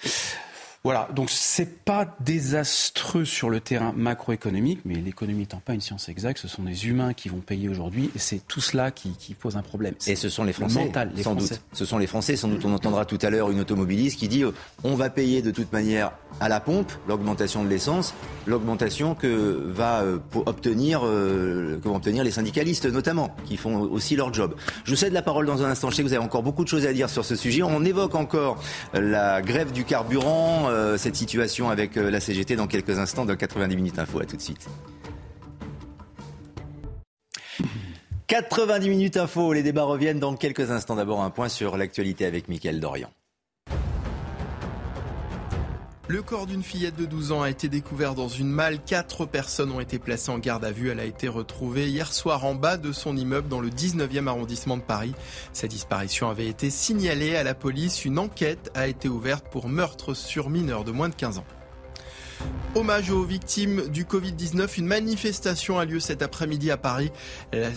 S12: Voilà, donc c'est pas désastreux sur le terrain macroéconomique, mais l'économie n'étant pas une science exacte, ce sont des humains qui vont payer aujourd'hui, et c'est tout cela qui, pose un problème.
S1: Et ce sont les Français, sans doute. Ce sont les Français, sans doute. On entendra tout à l'heure une automobiliste qui dit on va payer de toute manière à la pompe l'augmentation de l'essence, l'augmentation que va euh, obtenir, euh, que vont obtenir les syndicalistes notamment, qui font aussi leur job. Je vous cède la parole dans un instant. Je sais que vous avez encore beaucoup de choses à dire sur ce sujet. On évoque encore la grève du carburant euh, cette situation avec euh, la CGT dans quelques instants dans 90 minutes info. À tout de suite. 90 minutes info, les débats reviennent dans quelques instants. D'abord un point sur l'actualité avec Mickaël Dorian.
S3: Le corps d'une fillette de 12 ans a été découvert dans une malle. Quatre personnes ont été placées en garde à vue. Elle a été retrouvée hier soir en bas de son immeuble dans le 19e arrondissement de Paris. Sa disparition avait été signalée à la police. Une enquête a été ouverte pour meurtre sur mineur de moins de 15 ans. Hommage aux victimes du Covid-19, une manifestation a lieu cet après-midi à Paris.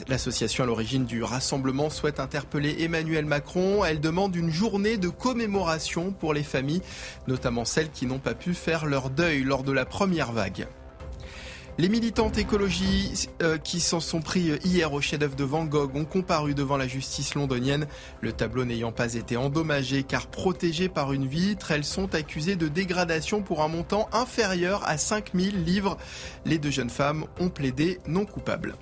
S3: L'association à l'origine du rassemblement souhaite interpeller Emmanuel Macron. Elle demande une journée de commémoration pour les familles, notamment celles qui n'ont pas pu faire leur deuil lors de la première vague. Les militantes écologie euh, qui s'en sont pris euh, hier au chef-d'œuvre de Van Gogh ont comparu devant la justice londonienne. Le tableau n'ayant pas été endommagé car protégé par une vitre, elles sont accusées de dégradation pour un montant inférieur à 5000 livres. Les deux jeunes femmes ont plaidé non coupables.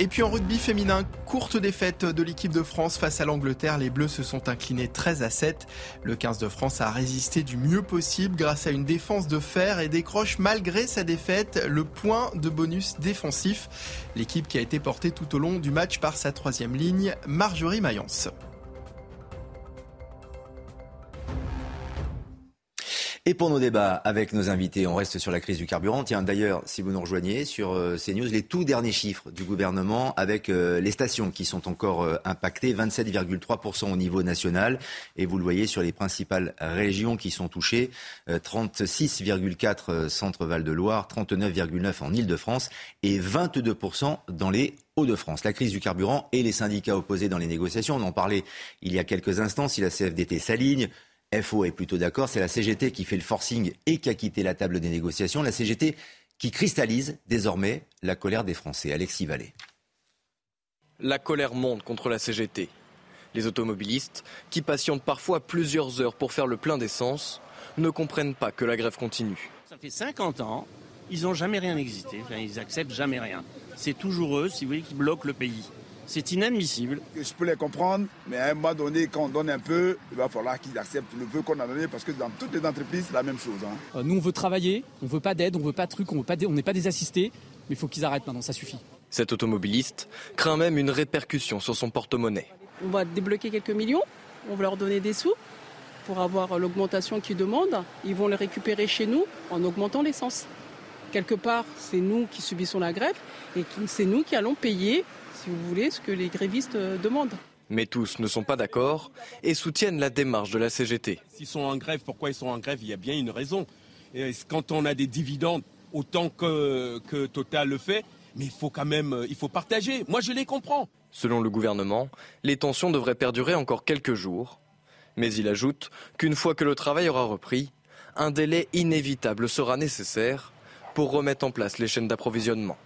S3: Et puis en rugby féminin, courte défaite de l'équipe de France face à l'Angleterre. Les Bleus se sont inclinés 13 à 7. Le 15 de France a résisté du mieux possible grâce à une défense de fer et décroche malgré sa défaite le point de bonus défensif. L'équipe qui a été portée tout au long du match par sa troisième ligne, Marjorie Mayence.
S1: Et pour nos débats avec nos invités, on reste sur la crise du carburant. Tiens, d'ailleurs, si vous nous rejoignez sur euh, CNews, les tout derniers chiffres du gouvernement avec euh, les stations qui sont encore euh, impactées, 27,3% au niveau national. Et vous le voyez sur les principales régions qui sont touchées, 36,4% Centre-Val de Loire, 39,9% en Ile-de-France et 22% dans les Hauts-de-France. La crise du carburant et les syndicats opposés dans les négociations, on en parlait il y a quelques instants, si la CFDT s'aligne, FO est plutôt d'accord, c'est la CGT qui fait le forcing et qui a quitté la table des négociations. La CGT qui cristallise désormais la colère des Français. Alexis Vallée.
S13: La colère monte contre la CGT. Les automobilistes, qui patientent parfois plusieurs heures pour faire le plein d'essence, ne comprennent pas que la grève continue.
S15: Ça fait 50 ans, ils n'ont jamais rien existé, ils acceptent jamais rien. C'est toujours eux, si vous voulez, qui bloquent le pays. C'est inadmissible.
S16: Je peux les comprendre, mais à un moment donné, quand on donne un peu, il va falloir qu'ils acceptent le peu qu'on a donné parce que dans toutes les entreprises, c'est la même chose. Hein.
S17: Euh, nous, on veut travailler, on veut pas d'aide, on veut pas de trucs, on n'est pas des assistés, mais il faut qu'ils arrêtent maintenant, ça suffit.
S13: Cet automobiliste craint même une répercussion sur son porte-monnaie.
S18: On va débloquer quelques millions, on va leur donner des sous pour avoir l'augmentation qu'ils demandent. Ils vont les récupérer chez nous en augmentant l'essence. Quelque part, c'est nous qui subissons la grève et c'est nous qui allons payer si vous voulez, ce que les grévistes euh, demandent.
S13: Mais tous ne sont pas d'accord et soutiennent la démarche de la CGT.
S9: S'ils sont en grève, pourquoi ils sont en grève? Il y a bien une raison. Et quand on a des dividendes, autant que, que Total le fait, mais il faut quand même euh, il faut partager. Moi, je les comprends.
S13: Selon le gouvernement, les tensions devraient perdurer encore quelques jours. Mais il ajoute qu'une fois que le travail aura repris, un délai inévitable sera nécessaire pour remettre en place les chaînes d'approvisionnement.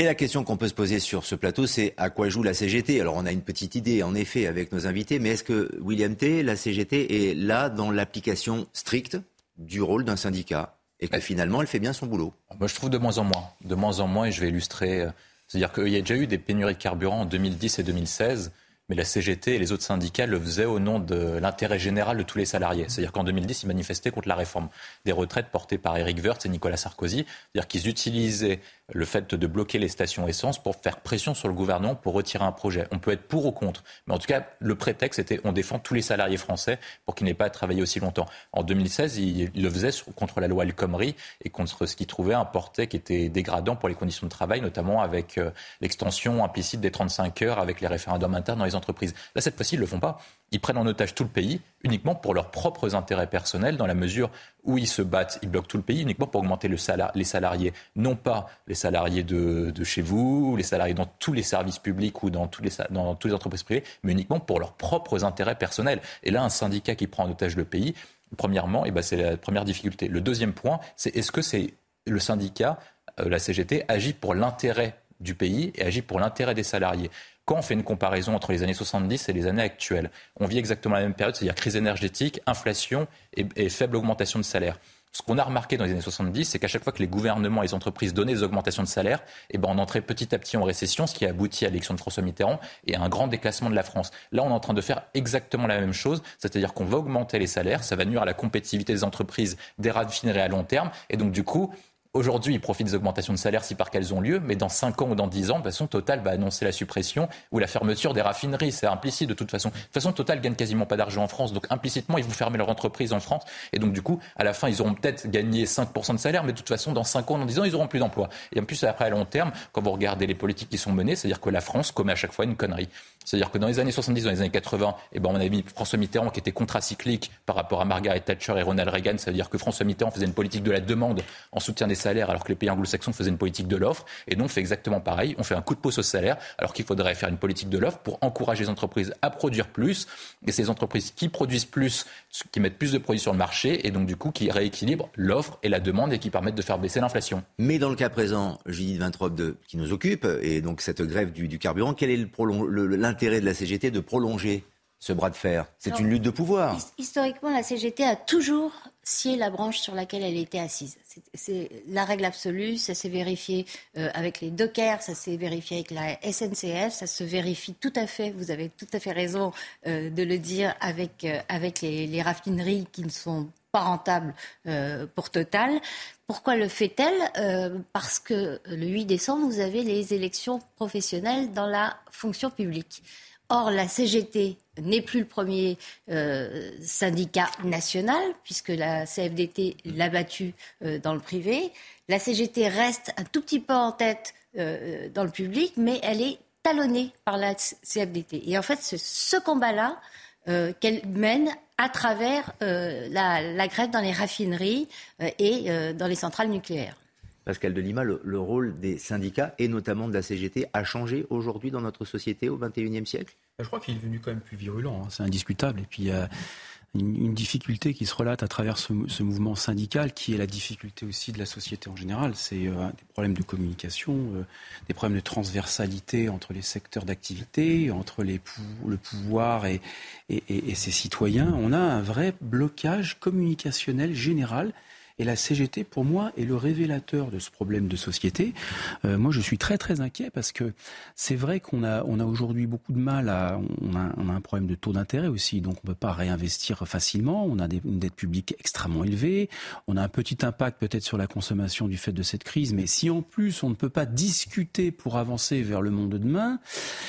S1: Et la question qu'on peut se poser sur ce plateau, c'est à quoi joue la CGT Alors on a une petite idée, en effet, avec nos invités, mais est-ce que William T, la CGT, est là dans l'application stricte du rôle d'un syndicat et que finalement elle fait bien son boulot?
S11: Moi je trouve de moins en moins. De moins en moins, et je vais illustrer. Euh, c'est-à-dire qu'il y a déjà eu des pénuries de carburant en 2010 et 2016 mais la CGT et les autres syndicats le faisaient au nom de l'intérêt général de tous les salariés. C'est-à-dire qu'en 2010, ils manifestaient contre la réforme des retraites portée par Éric Woerth et Nicolas Sarkozy. C'est-à-dire qu'ils utilisaient le fait de bloquer les stations essence pour faire pression sur le gouvernement pour retirer un projet. On peut être pour ou contre, mais en tout cas, le prétexte était on défend tous les salariés français pour qu'ils n'aient pas à travailler aussi longtemps. En 2016, ils le faisaient contre la loi El Khomri et contre ce qu'ils trouvaient importé qui était dégradant pour les conditions de travail, notamment avec euh, l'extension implicite des 35 heures avec les référendums internes dans les entreprises. Là, cette fois-ci, ils ne le font pas. Ils prennent en otage tout le pays uniquement pour leurs propres intérêts personnels, dans la mesure où ils se battent, ils bloquent tout le pays uniquement pour augmenter le les salariés, non pas les salariés de, chez vous, les salariés dans tous les services publics ou dans, toutes les entreprises privées, mais uniquement pour leurs propres intérêts personnels. Et là, un syndicat qui prend en otage le pays, Premièrement, eh ben, c'est la première difficulté. Le deuxième point, c'est est-ce que c'est le syndicat, euh, la CGT, agit pour l'intérêt du pays et agit pour l'intérêt des salariés? Quand on fait une comparaison entre les années 70 et les années actuelles, on vit exactement la même période, c'est-à-dire crise énergétique, inflation et, faible augmentation de salaire. Ce qu'on a remarqué dans les années 70, c'est qu'à chaque fois que les gouvernements et les entreprises donnaient des augmentations de salaire, eh ben on entrait petit à petit en récession, ce qui a abouti à l'élection de François Mitterrand et à un grand déclassement de la France. Là, on est en train de faire exactement la même chose, c'est-à-dire qu'on va augmenter les salaires, ça va nuire à la compétitivité des entreprises, des raffineries à long terme, et donc du coup, Aujourd'hui, ils profitent des augmentations de salaire si par qu'elles ont lieu, mais dans 5 ans ou dans 10 ans, de façon, Total va annoncer la suppression ou la fermeture des raffineries. C'est implicite de toute façon. De toute façon, Total gagne quasiment pas d'argent en France, donc implicitement, ils vont fermer leur entreprise en France. Et donc, du coup, à la fin, ils auront peut-être gagné 5% de salaire, mais de toute façon, dans 5 ans, dans 10 ans, ils auront plus d'emplois. Et en plus, après, à long terme, quand vous regardez les politiques qui sont menées, c'est-à-dire que la France commet à chaque fois une connerie. C'est-à-dire que dans les années 70, dans les années 80, eh ben, on avait mis François Mitterrand qui était contracyclique par rapport à Margaret Thatcher et Ronald Reagan. C'est-à-dire que François Mitterrand faisait une politique de la demande en soutien des salaires, alors que les pays anglo-saxons faisaient une politique de l'offre. Et nous, on fait exactement pareil. On fait un coup de pouce au salaire, alors qu'il faudrait faire une politique de l'offre pour encourager les entreprises à produire plus. Et ces entreprises qui produisent plus, qui mettent plus de produits sur le marché, et donc du coup qui rééquilibrent l'offre et la demande et qui permettent de faire baisser l'inflation.
S1: Mais dans le cas présent, Judith 23 qui nous occupe, et donc cette grève du, carburant, quel est l'intérêt de la CGT de prolonger ce bras de fer? C'est une lutte de pouvoir.
S8: Historiquement, la CGT a toujours scié la branche sur laquelle elle était assise. C'est la règle absolue, ça s'est vérifié euh, avec les dockers, ça s'est vérifié avec la SNCF, ça se vérifie tout à fait, vous avez tout à fait raison euh, de le dire, avec, euh, avec les, raffineries qui ne sont pas rentables pour Total. Pourquoi le fait-elle? Parce que le 8 décembre, vous avez les élections professionnelles dans la fonction publique. Or, la CGT n'est plus le premier euh, syndicat national, puisque la CFDT l'a battu euh, dans le privé. La CGT reste un tout petit peu en tête euh, dans le public, mais elle est talonnée par la CFDT. Et en fait, c'est ce combat-là qu'elle mène à travers la, grève dans les raffineries et dans les centrales nucléaires.
S1: Pascal de Lima, le, rôle des syndicats et notamment de la CGT a changé aujourd'hui dans notre société au XXIe siècle?
S12: Je crois qu'il est devenu quand même plus virulent, hein, c'est indiscutable. Et puis il y a une, difficulté qui se relate à travers ce, mouvement syndical, qui est la difficulté aussi de la société en général. C'est euh, des problèmes de communication, euh, des problèmes de transversalité entre les secteurs d'activité, entre le pouvoir et ses citoyens. On a un vrai blocage communicationnel général et la CGT, pour moi, est le révélateur de ce problème de société. Euh, moi, je suis très très inquiet parce que c'est vrai qu'on a, on a aujourd'hui beaucoup de mal à, on a, on a un problème de taux d'intérêt aussi, donc on ne peut pas réinvestir facilement. On a des, une dette publique extrêmement élevée. On a un petit impact peut-être sur la consommation du fait de cette crise, mais si en plus on ne peut pas discuter pour avancer vers le monde de demain,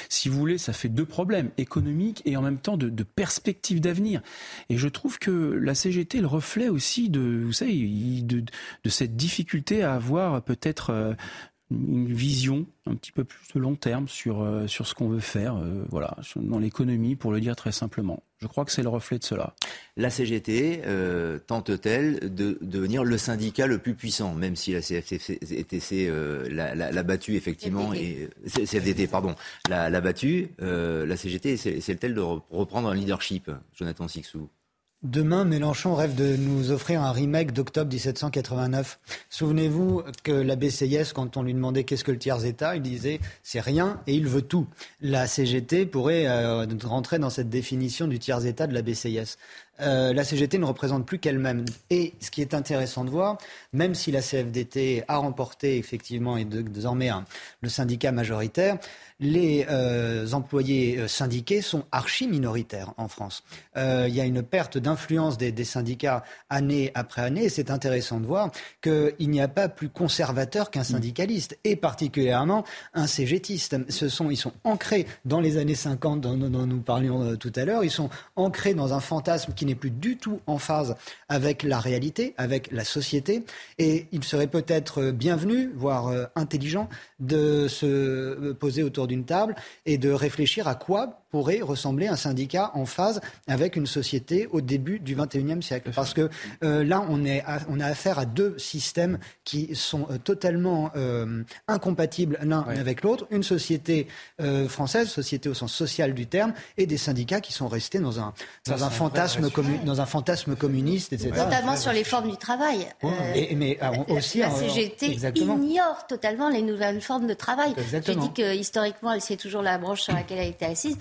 S12: si vous voulez, ça fait deux problèmes économiques et en même temps de, de perspectives d'avenir. Et je trouve que la CGT est le reflet aussi de, vous savez, de, cette difficulté à avoir peut-être euh, une vision un petit peu plus de long terme sur, euh, sur ce qu'on veut faire euh, voilà, dans l'économie, pour le dire très simplement. Je crois que c'est le reflet de cela.
S1: La CGT tente-t-elle de, devenir le syndicat le plus puissant, même si la CFTC l'a battu effectivement, et CFDT, pardon, l'a battu, la CGT essaie-t-elle de reprendre un leadership, Jonathan Sixou
S7: Demain, Mélenchon rêve de nous offrir un remake d'octobre 1789. Souvenez-vous que la BCIS, quand on lui demandait qu'est-ce que le tiers-État, il disait c'est rien et il veut tout. La CGT pourrait euh, rentrer dans cette définition du tiers-État de la BCIS. Euh, la CGT ne représente plus qu'elle-même. Et ce qui est intéressant de voir, même si la CFDT a remporté effectivement et désormais le syndicat majoritaire, les euh, employés euh, syndiqués sont archi minoritaires en France. Euh, il y a une perte d'influence des, des, syndicats année après année et c'est intéressant de voir qu'il n'y a pas plus conservateur qu'un syndicaliste et particulièrement un cégétiste. Ce sont, ils sont ancrés dans les années 50 dont, dont nous parlions tout à l'heure, ils sont ancrés dans un fantasme qui n'est plus du tout en phase avec la réalité, avec la société. Et il serait peut-être bienvenu, voire intelligent, de se poser autour d'une table et de réfléchir à quoi pourrait ressembler à un syndicat en phase avec une société au début du XXIe siècle. Parce que euh, là, on, est on a affaire à deux systèmes qui sont euh, totalement euh, incompatibles l'un avec l'autre. Une société française, société au sens social du terme, et des syndicats qui sont restés dans un, dans un, fantasme, dans un fantasme communiste, etc.
S8: Notamment sur les formes du travail.
S7: et, mais aussi,
S8: la CGT ignore totalement les nouvelles formes de travail. J'ai dit que historiquement, c'est toujours la branche sur laquelle elle a été assise.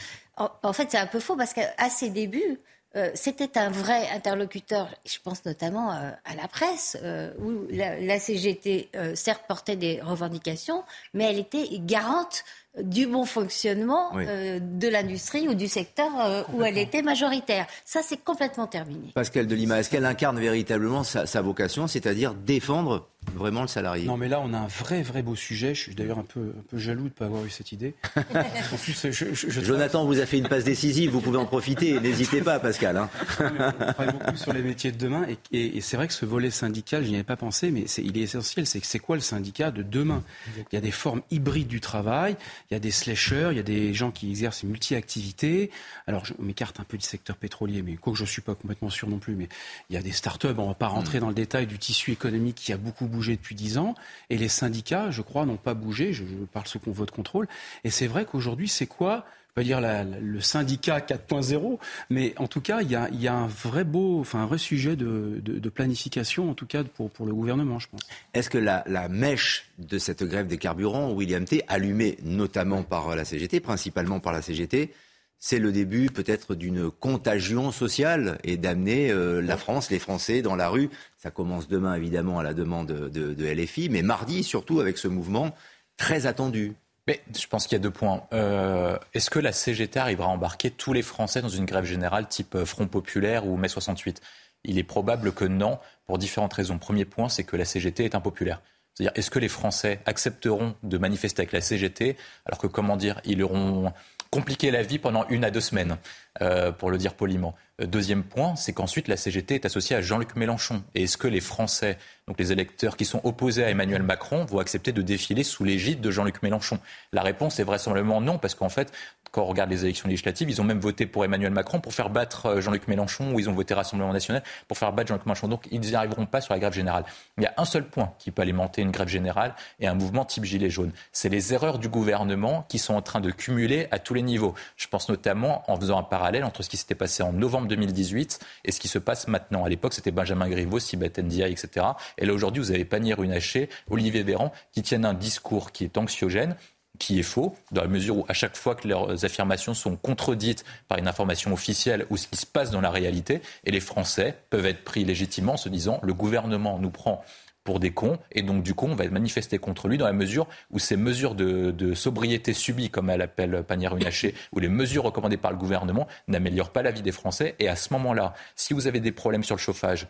S8: En, fait, c'est un peu faux parce qu'à ses débuts, euh, c'était un vrai interlocuteur, je pense notamment euh, à la presse, euh, où la, CGT, certes, portait des revendications, mais elle était garante du bon fonctionnement de l'industrie ou du secteur où elle était majoritaire. Ça, c'est complètement terminé.
S1: Pascal Delima, est-ce qu'elle incarne véritablement sa vocation, c'est-à-dire défendre vraiment le salarié.
S12: Non, mais là, on a un vrai, vrai beau sujet. Je suis d'ailleurs un peu, un peu jaloux de ne pas avoir eu cette idée. en
S1: plus, je, Jonathan vous a fait une passe décisive. Vous pouvez en profiter. N'hésitez pas, Pascal. Hein.
S12: on travaille beaucoup sur les métiers de demain. Et, c'est vrai que ce volet syndical, je n'y avais pas pensé, mais il est essentiel. C'est c'est quoi le syndicat de demain? Il y a des formes hybrides du travail. Il y a des slashers. Il y a des gens qui exercent multi-activités. Alors, je m'écarte un peu du secteur pétrolier, mais quoi que je ne suis pas complètement sûr non plus. Mais il y a des start-up. On ne va pas rentrer mm. dans le détail du tissu économique qui a beaucoup bougé bougé depuis dix ans et les syndicats, je crois, n'ont pas bougé. Je, parle sous votre contrôle. Et c'est vrai qu'aujourd'hui, c'est quoi pas dire le syndicat 4.0, mais en tout cas, il y a, un vrai beau, enfin un vrai sujet de, planification, en tout cas pour, pour le gouvernement, je pense.
S1: Est-ce que la, la, mèche de cette grève des carburants, William T, allumée notamment par la CGT, principalement par la CGT, c'est le début peut-être d'une contagion sociale et d'amener euh, la France, les Français dans la rue. Ça commence demain évidemment à la demande de, LFI, mais mardi surtout avec ce mouvement très attendu.
S11: Mais je pense qu'il y a deux points. Euh, est-ce que la CGT arrivera à embarquer tous les Français dans une grève générale type euh, Front Populaire ou Mai 68 Il est probable que non, pour différentes raisons. Premier point, c'est que la CGT est impopulaire. C'est-à-dire, est-ce que les Français accepteront de manifester avec la CGT alors que, comment dire, ils auront compliqué la vie pendant une à deux semaines, euh, pour le dire poliment. Euh, deuxième point, c'est qu'ensuite la CGT est associée à Jean-Luc Mélenchon. Et est-ce que les Français, donc les électeurs qui sont opposés à Emmanuel Macron, vont accepter de défiler sous l'égide de Jean-Luc Mélenchon? La réponse est vraisemblablement non, parce qu'en fait, quand on regarde les élections législatives, ils ont même voté pour Emmanuel Macron pour faire battre euh, Jean-Luc Mélenchon, ou ils ont voté Rassemblement national pour faire battre Jean-Luc Mélenchon. Donc ils n'y arriveront pas sur la grève générale. Il y a un seul point qui peut alimenter une grève générale et un mouvement type Gilet jaune. C'est les erreurs du gouvernement qui sont en train de cumuler à tous les niveaux. Je pense notamment en faisant un parallèle entre ce qui s'était passé en novembre 2018 et ce qui se passe maintenant. À l'époque, c'était Benjamin Griveaux, Sibeth Ndiaye, etc. Et là, aujourd'hui, vous avez Pannier Runacher, Olivier Véran, qui tiennent un discours qui est anxiogène, qui est faux, dans la mesure où à chaque fois que leurs affirmations sont contredites par une information officielle ou ce qui se passe dans la réalité, et les Français peuvent être pris légitimement en se disant le gouvernement nous prend pour des cons, et donc du coup on va manifester contre lui dans la mesure où ces mesures de, sobriété subies, comme elle appelle Panière Runacher, ou les mesures recommandées par le gouvernement n'améliorent pas la vie des Français, et à ce moment-là, si vous avez des problèmes sur le chauffage,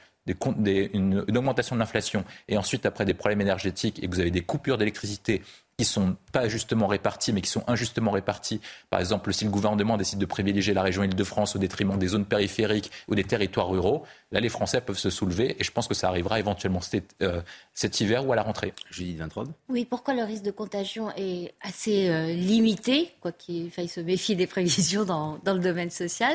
S11: une augmentation de l'inflation, et ensuite après des problèmes énergétiques, et que vous avez des coupures d'électricité qui sont pas justement répartis, mais qui sont injustement répartis. Par exemple, si le gouvernement décide de privilégier la région Île-de-France au détriment des zones périphériques ou des territoires ruraux, là, les Français peuvent se soulever et je pense que ça arrivera éventuellement cet, euh, hiver ou à la rentrée.
S1: Judith Vintrobe
S8: Oui, pourquoi le risque de contagion est assez euh, limité, quoi qu'il faille se méfier des prévisions dans, dans le domaine social?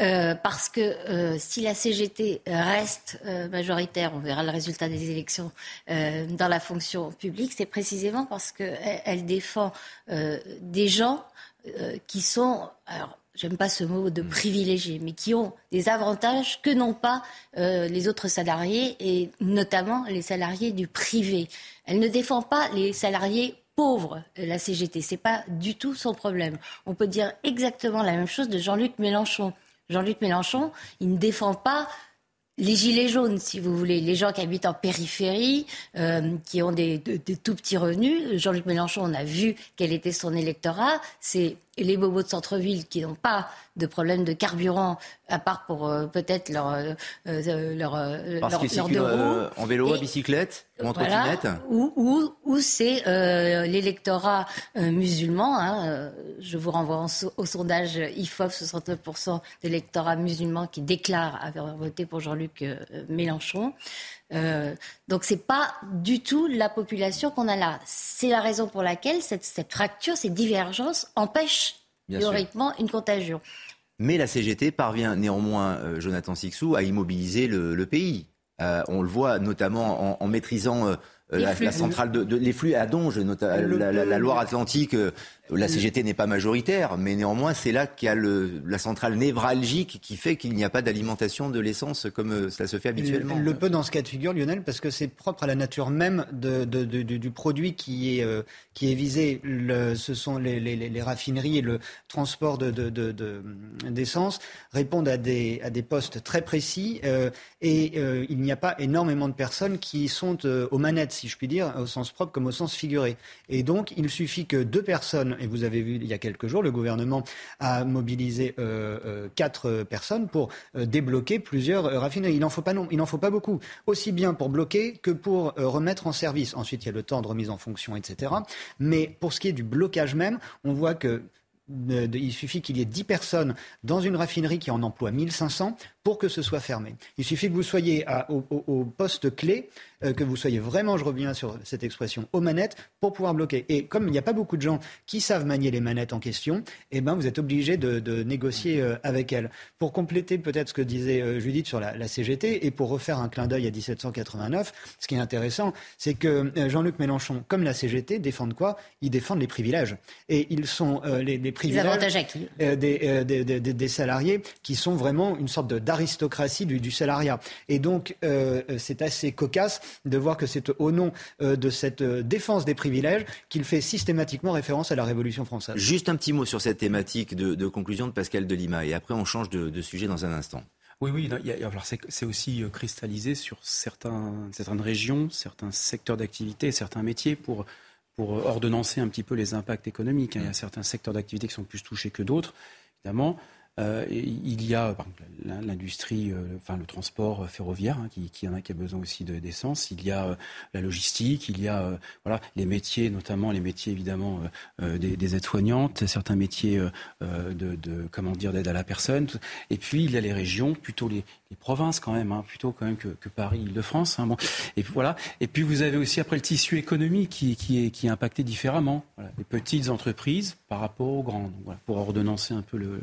S8: Euh, Parce que si la CGT reste majoritaire, on verra le résultat des élections dans la fonction publique, c'est précisément parce que elle, défend euh, des gens euh, qui sont, alors j'aime pas ce mot de privilégiés, mais qui ont des avantages que n'ont pas euh, les autres salariés et notamment les salariés du privé. Elle ne défend pas les salariés pauvres, la CGT. C'est pas du tout son problème. On peut dire exactement la même chose de Jean-Luc Mélenchon. Jean-Luc Mélenchon, il ne défend pas les gilets jaunes, si vous voulez, les gens qui habitent en périphérie, euh, qui ont des, tout petits revenus. Jean-Luc Mélenchon, on a vu quel était son électorat. C'est les bobos de centre-ville qui n'ont pas de problème de carburant, à part pour euh, peut-être leur, euh,
S1: euh leur, Parce leur, leur en vélo, à bicyclette ou en trottinette
S8: Ou, ou, c'est l'électorat musulman. Hein, je vous renvoie au sondage IFOP, 69% d'électorat musulman qui déclare avoir voté pour Jean-Luc Mélenchon. Euh, donc c'est pas du tout la population qu'on a là. C'est la raison pour laquelle cette, cette fracture, ces divergences empêchent théoriquement une contagion.
S1: Mais la CGT parvient néanmoins, Jonathan Sixou, à immobiliser le, pays. on le voit notamment en, maîtrisant la, centrale de, les flux à Donge, la, la, Loire-Atlantique, la CGT n'est pas majoritaire, mais néanmoins, c'est là qu'il y a le, la centrale névralgique qui fait qu'il n'y a pas d'alimentation de l'essence comme euh, cela se fait habituellement.
S7: Le, peu dans ce cas de figure, Lionel, parce que c'est propre à la nature même de, du, produit qui est, euh, qui est visé. Le, ce sont les, les, les, raffineries et le transport d'essence répondent à des, à des postes très précis euh, et il n'y a pas énormément de personnes qui sont aux manettes, si je puis dire, au sens propre comme au sens figuré. Et donc, il suffit que deux personnes et vous avez vu il y a quelques jours, le gouvernement a mobilisé euh, euh, quatre personnes pour euh, débloquer plusieurs raffineries. Il n'en faut pas beaucoup, aussi bien pour bloquer que pour remettre en service. Ensuite, il y a le temps de remise en fonction, etc. Mais pour ce qui est du blocage même, on voit que il suffit qu'il y ait 10 personnes dans une raffinerie qui en emploie 1500 pour que ce soit fermé. Il suffit que vous soyez au, poste clé, euh, que vous soyez vraiment, je reviens sur cette expression, aux manettes pour pouvoir bloquer. Et comme il n'y a pas beaucoup de gens qui savent manier les manettes en question, eh ben, vous êtes obligé de, négocier euh, avec elles. Pour compléter peut-être ce que disait euh, Judith sur la, CGT et pour refaire un clin d'œil à 1789, ce qui est intéressant, c'est que Jean-Luc Mélenchon, comme la CGT, défendent quoi? Ils défendent les privilèges. Et ils sont les, privilèges des, salariés qui sont vraiment une sorte de aristocratie du, salariat. Et donc, euh, c'est assez cocasse de voir que c'est au nom euh, de cette euh, défense des privilèges qu'il fait systématiquement référence à la Révolution française.
S1: Juste un petit mot sur cette thématique de, conclusion de Pascal Delima, et après on change de, sujet dans un instant.
S12: Oui, oui. c'est aussi cristallisé sur certains, certaines régions, certains secteurs d'activité, certains métiers pour, pour ordonnancer un petit peu les impacts économiques. Il y a certains secteurs d'activité qui sont plus touchés que d'autres, évidemment. Euh, il y a l'industrie, euh, enfin le transport ferroviaire hein, qui, en a, qui a besoin aussi d'essence. il y a euh, la logistique, il y a voilà les métiers, notamment les métiers évidemment des, aides-soignantes, certains métiers de, comment dire d'aide à la personne. Et puis il y a les régions, plutôt les, provinces quand même, hein, plutôt quand même que, Paris, Île-de-France. Hein, bon. Et voilà. Et puis vous avez aussi après le tissu économique qui, qui, est, impacté différemment. Les petites entreprises par rapport aux grandes. Pour ordonnancer un peu le.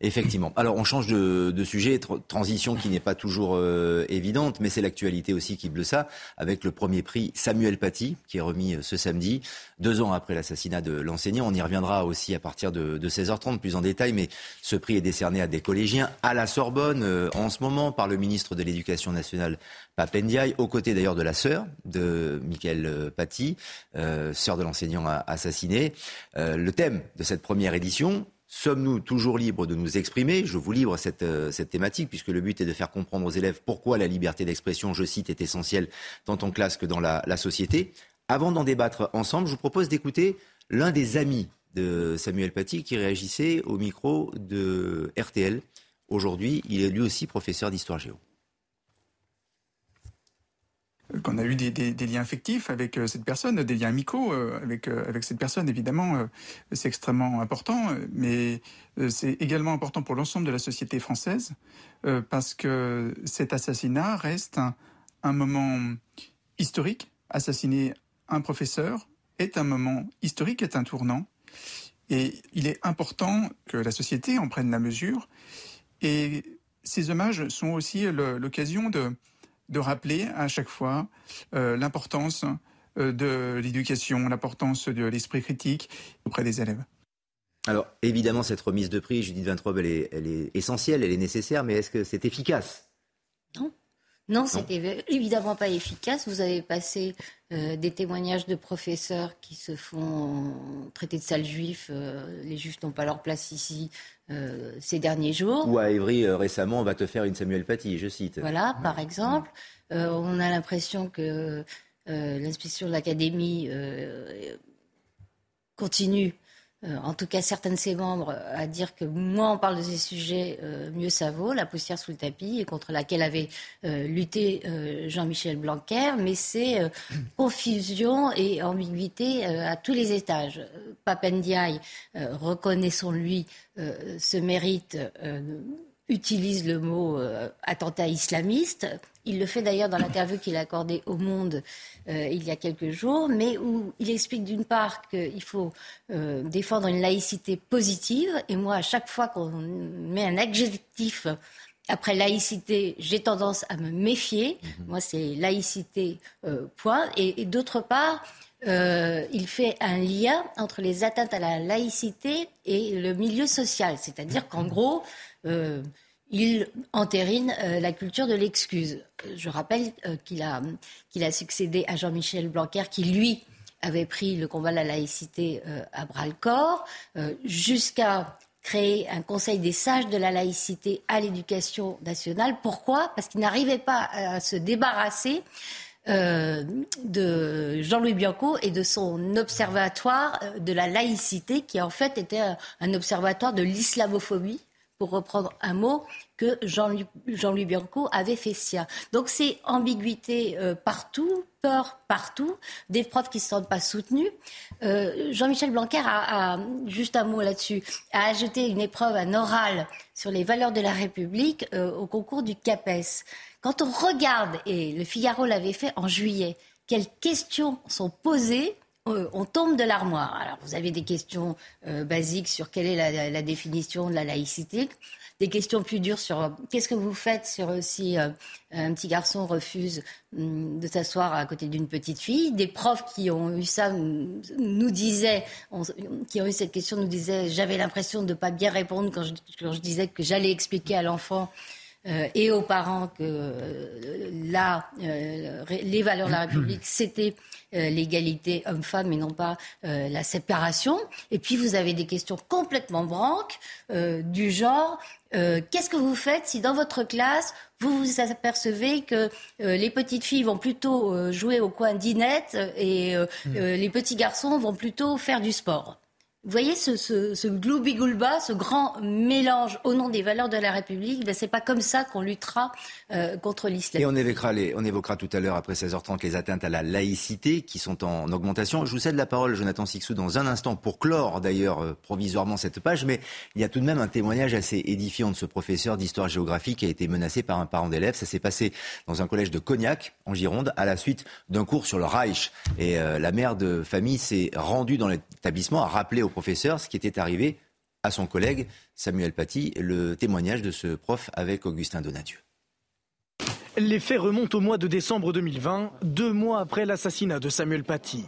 S1: Effectivement. Alors on change de, sujet, transition qui n'est pas toujours euh, évidente, mais c'est l'actualité aussi qui bleue ça, avec le premier prix Samuel Paty, qui est remis euh, ce samedi, deux ans après l'assassinat de l'enseignant. On y reviendra aussi à partir de, 16h30 plus en détail, mais ce prix est décerné à des collégiens à la Sorbonne euh, en ce moment par le ministre de l'Éducation nationale, Papendiaï, aux côtés d'ailleurs de la sœur de Michael Paty, sœur de l'enseignant assassiné. le thème de cette première édition, Sommes-nous toujours libres de nous exprimer? Je vous livre euh, cette, thématique, puisque le but est de faire comprendre aux élèves pourquoi la liberté d'expression, je cite, est essentielle tant en classe que dans la, la société. Avant d'en débattre ensemble, je vous propose d'écouter l'un des amis de Samuel Paty qui réagissait au micro de RTL. Aujourd'hui, il est lui aussi professeur d'histoire géo
S19: qu'on a eu des, liens affectifs avec euh, cette personne, des liens amicaux euh, avec, euh, avec cette personne, évidemment, c'est extrêmement important, mais c'est également important pour l'ensemble de la société française, parce que cet assassinat reste un, moment historique. Assassiner un professeur est un moment historique, est un tournant, et il est important que la société en prenne la mesure, et ces hommages sont aussi l'occasion de de rappeler à chaque fois euh, l'importance euh, de l'éducation, l'importance de l'esprit critique auprès des élèves.
S1: Alors évidemment, cette remise de prix, Judith Vintrobe, elle est, elle est essentielle, elle est nécessaire, mais est-ce que c'est efficace?
S8: Non. Non, c'était évidemment pas efficace. Vous avez passé euh, des témoignages de professeurs qui se font traiter de sales juifs. les juifs n'ont pas leur place ici. Euh, ces derniers jours.
S1: Ou à Évry euh, récemment, on va te faire une Samuel Paty, je cite.
S8: Voilà, par exemple. Euh, on a l'impression que l'inspection de l'académie continue euh, en tout cas certains de ses membres, euh, à dire que moins on parle de ces sujets, euh, mieux ça vaut, la poussière sous le tapis, et contre laquelle avait lutté Jean-Michel Blanquer, mais c'est confusion et ambiguïté à tous les étages. Papendiaï, reconnaissons-lui, ce mérite utilise le mot attentat islamiste. Il le fait d'ailleurs dans l'interview qu'il a accordée au Monde il y a quelques jours, mais où il explique d'une part qu'il faut défendre une laïcité positive. Et moi, à chaque fois qu'on met un adjectif après laïcité, j'ai tendance à me méfier. Mhm. Moi, c'est laïcité, euh, point. Et, d'autre part, euh, il fait un lien entre les atteintes à la laïcité et le milieu social. C'est-à-dire qu'en gros, euh, il entérine la culture de l'excuse. Je rappelle qu'il a, qu'il a succédé à Jean-Michel Blanquer, qui, lui, avait pris le combat de la laïcité à bras-le-corps, jusqu'à créer un conseil des sages de la laïcité à l'éducation nationale. Pourquoi? Parce qu'il n'arrivait pas à se débarrasser euh, de Jean-Louis Bianco et de son observatoire de la laïcité, qui en fait était un observatoire de l'islamophobie, pour reprendre un mot, que Jean-Louis Bianco avait fait sien. Donc c'est ambiguïté euh, partout, peur partout, des profs qui ne se sentent pas soutenus. Euh, Jean-Michel Blanquer a, juste un mot là-dessus, a ajouté une épreuve, un oral sur les valeurs de la République euh, au concours du CAPES. Quand on regarde, et le Figaro l'avait fait en juillet, quelles questions sont posées on tombe de l'armoire. Alors, vous avez des questions basiques sur quelle est la, définition de la laïcité des questions plus dures sur euh, qu'est-ce que vous faites sur euh, si euh, un petit garçon refuse hum, de s'asseoir à côté d'une petite fille? Des profs qui ont eu ça nous disaient, qui ont eu cette question nous disaient, j'avais l'impression de ne pas bien répondre quand je, disais que j'allais expliquer à l'enfant et aux parents que là, les valeurs de la République, c'était l'égalité homme-femme et non pas la séparation. Et puis vous avez des questions complètement branques du genre euh, qu'est-ce que vous faites si dans votre classe, vous vous apercevez que euh, les petites filles vont plutôt euh, jouer au coin d'inette et hmm. les petits garçons vont plutôt faire du sport? Vous voyez ce, ce, ce grand mélange au nom des valeurs de la République, ben c'est pas comme ça qu'on luttera euh, contre l'islam.
S1: Et on évoquera, tout à l'heure, après 16h30, les atteintes à la laïcité qui sont en augmentation. Je vous cède la parole, Jonathan Sixou, dans un instant, pour clore d'ailleurs euh, provisoirement cette page, mais il y a tout de même un témoignage assez édifiant de ce professeur d'histoire-géographie qui a été menacé par un parent d'élève. Ça s'est passé dans un collège de Cognac, en Gironde, à la suite d'un cours sur le Reich. Et euh, la mère de famille s'est rendue dans l'établissement, a rappelé au professeur ce qui était arrivé à son collègue Samuel Paty, le témoignage de ce prof avec Augustin Donadieu.
S20: Les faits remontent au mois de décembre 2020, deux mois après l'assassinat de Samuel Paty.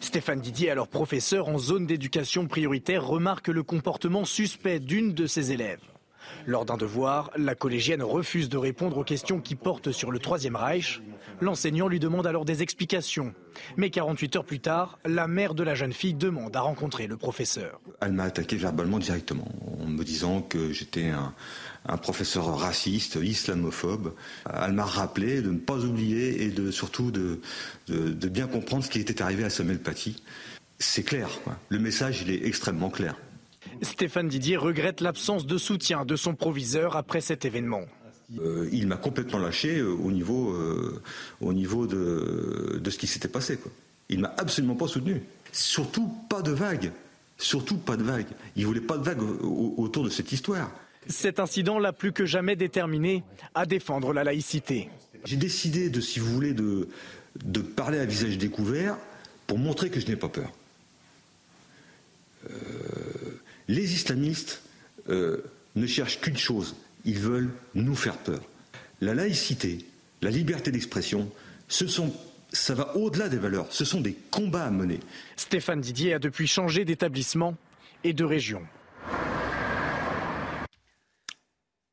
S20: Stéphane Didier, alors professeur en zone d'éducation prioritaire, remarque le comportement suspect d'une de ses élèves. Lors d'un devoir, la collégienne refuse de répondre aux questions qui portent sur le Troisième Reich. L'enseignant lui demande alors des explications. Mais 48 heures plus tard, la mère de la jeune fille demande à rencontrer le professeur.
S21: Elle m'a attaqué verbalement directement, en me disant que j'étais un, professeur raciste, islamophobe. Elle m'a rappelé de ne pas oublier et de, surtout de, bien comprendre ce qui était arrivé à Samuel Paty. C'est clair, le message il est extrêmement clair.
S20: Stéphane Didier regrette l'absence de soutien de son proviseur après cet événement.
S21: Euh, il m'a complètement lâché euh, au niveau, euh, au niveau de, ce qui s'était passé. Il m'a absolument pas soutenu. Surtout pas de vague. Surtout pas de vague. Il voulait pas de vague autour de cette histoire.
S20: Cet incident l'a plus que jamais déterminé à défendre la laïcité.
S21: J'ai décidé de, si vous voulez, de, de parler à visage découvert pour montrer que je n'ai pas peur. Les islamistes ne cherchent qu'une chose, ils veulent nous faire peur. La laïcité, la liberté d'expression, ça va au-delà des valeurs, ce sont des combats à mener.
S20: Stéphane Didier a depuis changé d'établissement et de région.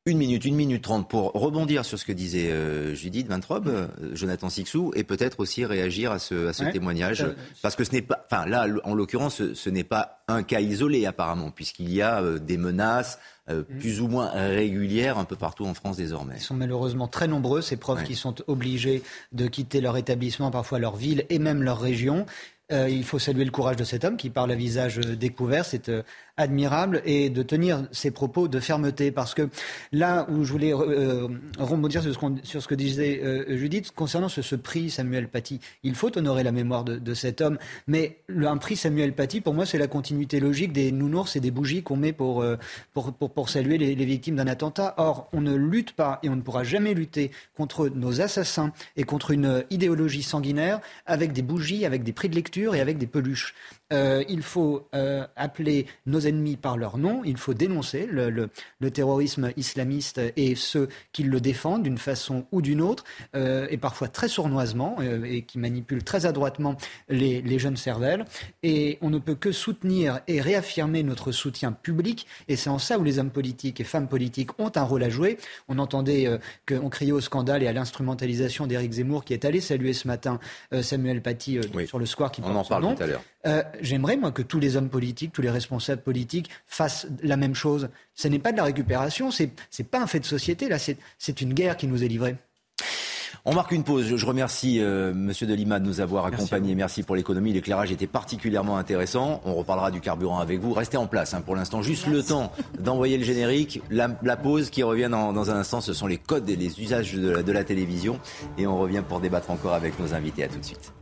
S1: Une minute, une minute trente pour rebondir sur ce que disait euh, Judith Vintrobe, euh, Jonathan Sixou, et peut-être aussi réagir à ce, à ce témoignage. Euh, parce que ce n'est pas, enfin là, en l'occurrence, ce, n'est pas un cas isolé apparemment, puisqu'il y a des menaces, euh, mm. plus ou moins régulières un peu partout en France désormais.
S7: Ils sont malheureusement très nombreux, ces profs qui sont obligés de quitter leur établissement, parfois leur ville et même leur région. Euh, il faut saluer le courage de cet homme qui parle à visage découvert. C'est euh, admirable et de tenir ses propos de fermeté. Parce que là où je voulais euh, rebondir sur ce, sur ce que disait euh, Judith, concernant ce, prix Samuel Paty, il faut honorer la mémoire de, cet homme. Mais un prix Samuel Paty, pour moi, c'est la continuité logique des nounours et des bougies qu'on met pour, euh, pour, pour, saluer les, les victimes d'un attentat. Or, on ne lutte pas et on ne pourra jamais lutter contre nos assassins et contre une idéologie sanguinaire avec des bougies, avec des prix de lecture et avec des peluches. Euh, il faut euh, appeler nos ennemis par leur nom, il faut dénoncer le, terrorisme islamiste et ceux qui le défendent d'une façon ou d'une autre, euh, et parfois très sournoisement, et qui manipulent très adroitement les, les, jeunes cervelles. Et on ne peut que soutenir et réaffirmer notre soutien public, et c'est en ça où les hommes politiques et femmes politiques ont un rôle à jouer. On entendait qu'on criait au scandale et à l'instrumentalisation d'Éric Zemmour, qui est allé saluer ce matin Samuel Paty sur le square qui
S1: on en parle tout à l'heure.
S7: Euh, j'aimerais, moi, que tous les hommes politiques, tous les responsables politiques fassent la même chose. Ce n'est pas de la récupération, ce n'est pas un fait de société, là, c'est une guerre qui nous est livrée.
S1: On marque une pause. Je remercie euh, Monsieur de Lima de nous avoir accompagnés. Merci pour l'économie. L'éclairage était particulièrement intéressant. On reparlera du carburant avec vous. Restez en place hein, pour l'instant. Juste le temps d'envoyer le générique. La, pause qui revient dans, un instant. Ce sont les codes et les usages de la télévision. Et on revient pour débattre encore avec nos invités. À tout de suite.